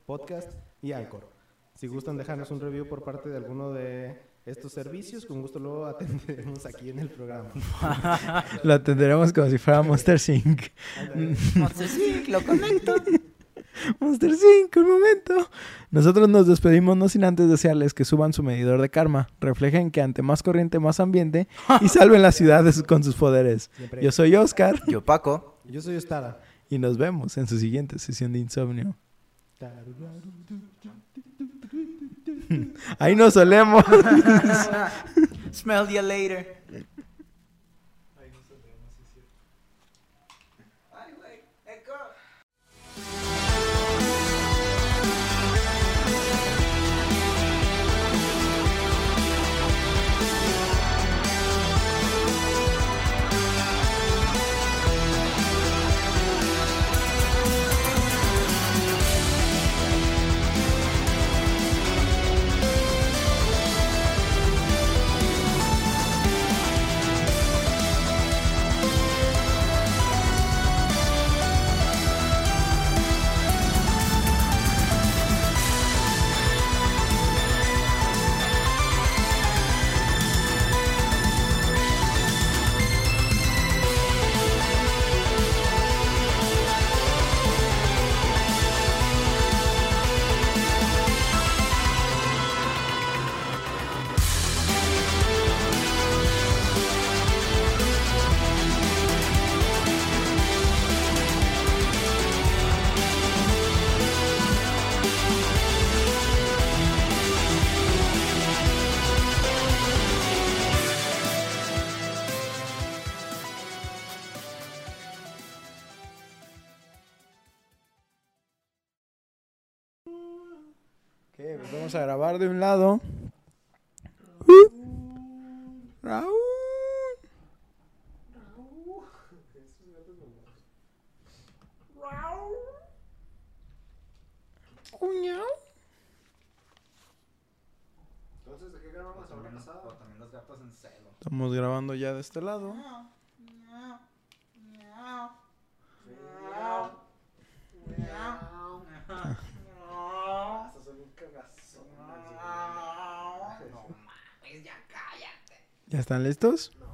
Podcast y Anchor. Si gustan dejarnos un review por parte de alguno de estos servicios, con gusto lo atenderemos aquí en el programa. Lo atenderemos como si fuera Monster. No sé si lo conecto. Monster 5, un momento. Nosotros nos despedimos no sin antes desearles que suban su medidor de karma, reflejen que ante más corriente más ambiente y salven la ciudad de sus- con sus poderes. Siempre. Yo soy Oscar Yo, Paco. Yo soy Stara. y nos vemos en su siguiente sesión de insomnio. Ahí nos solemos. Smell you later. Vamos a grabar de un lado. Raúl. Cuñao. Entonces, ¿de qué grabamos pasada? también los gatos en celo. Estamos grabando ya de este lado. Hasta son un cagazón. ¿Ya están listos? No.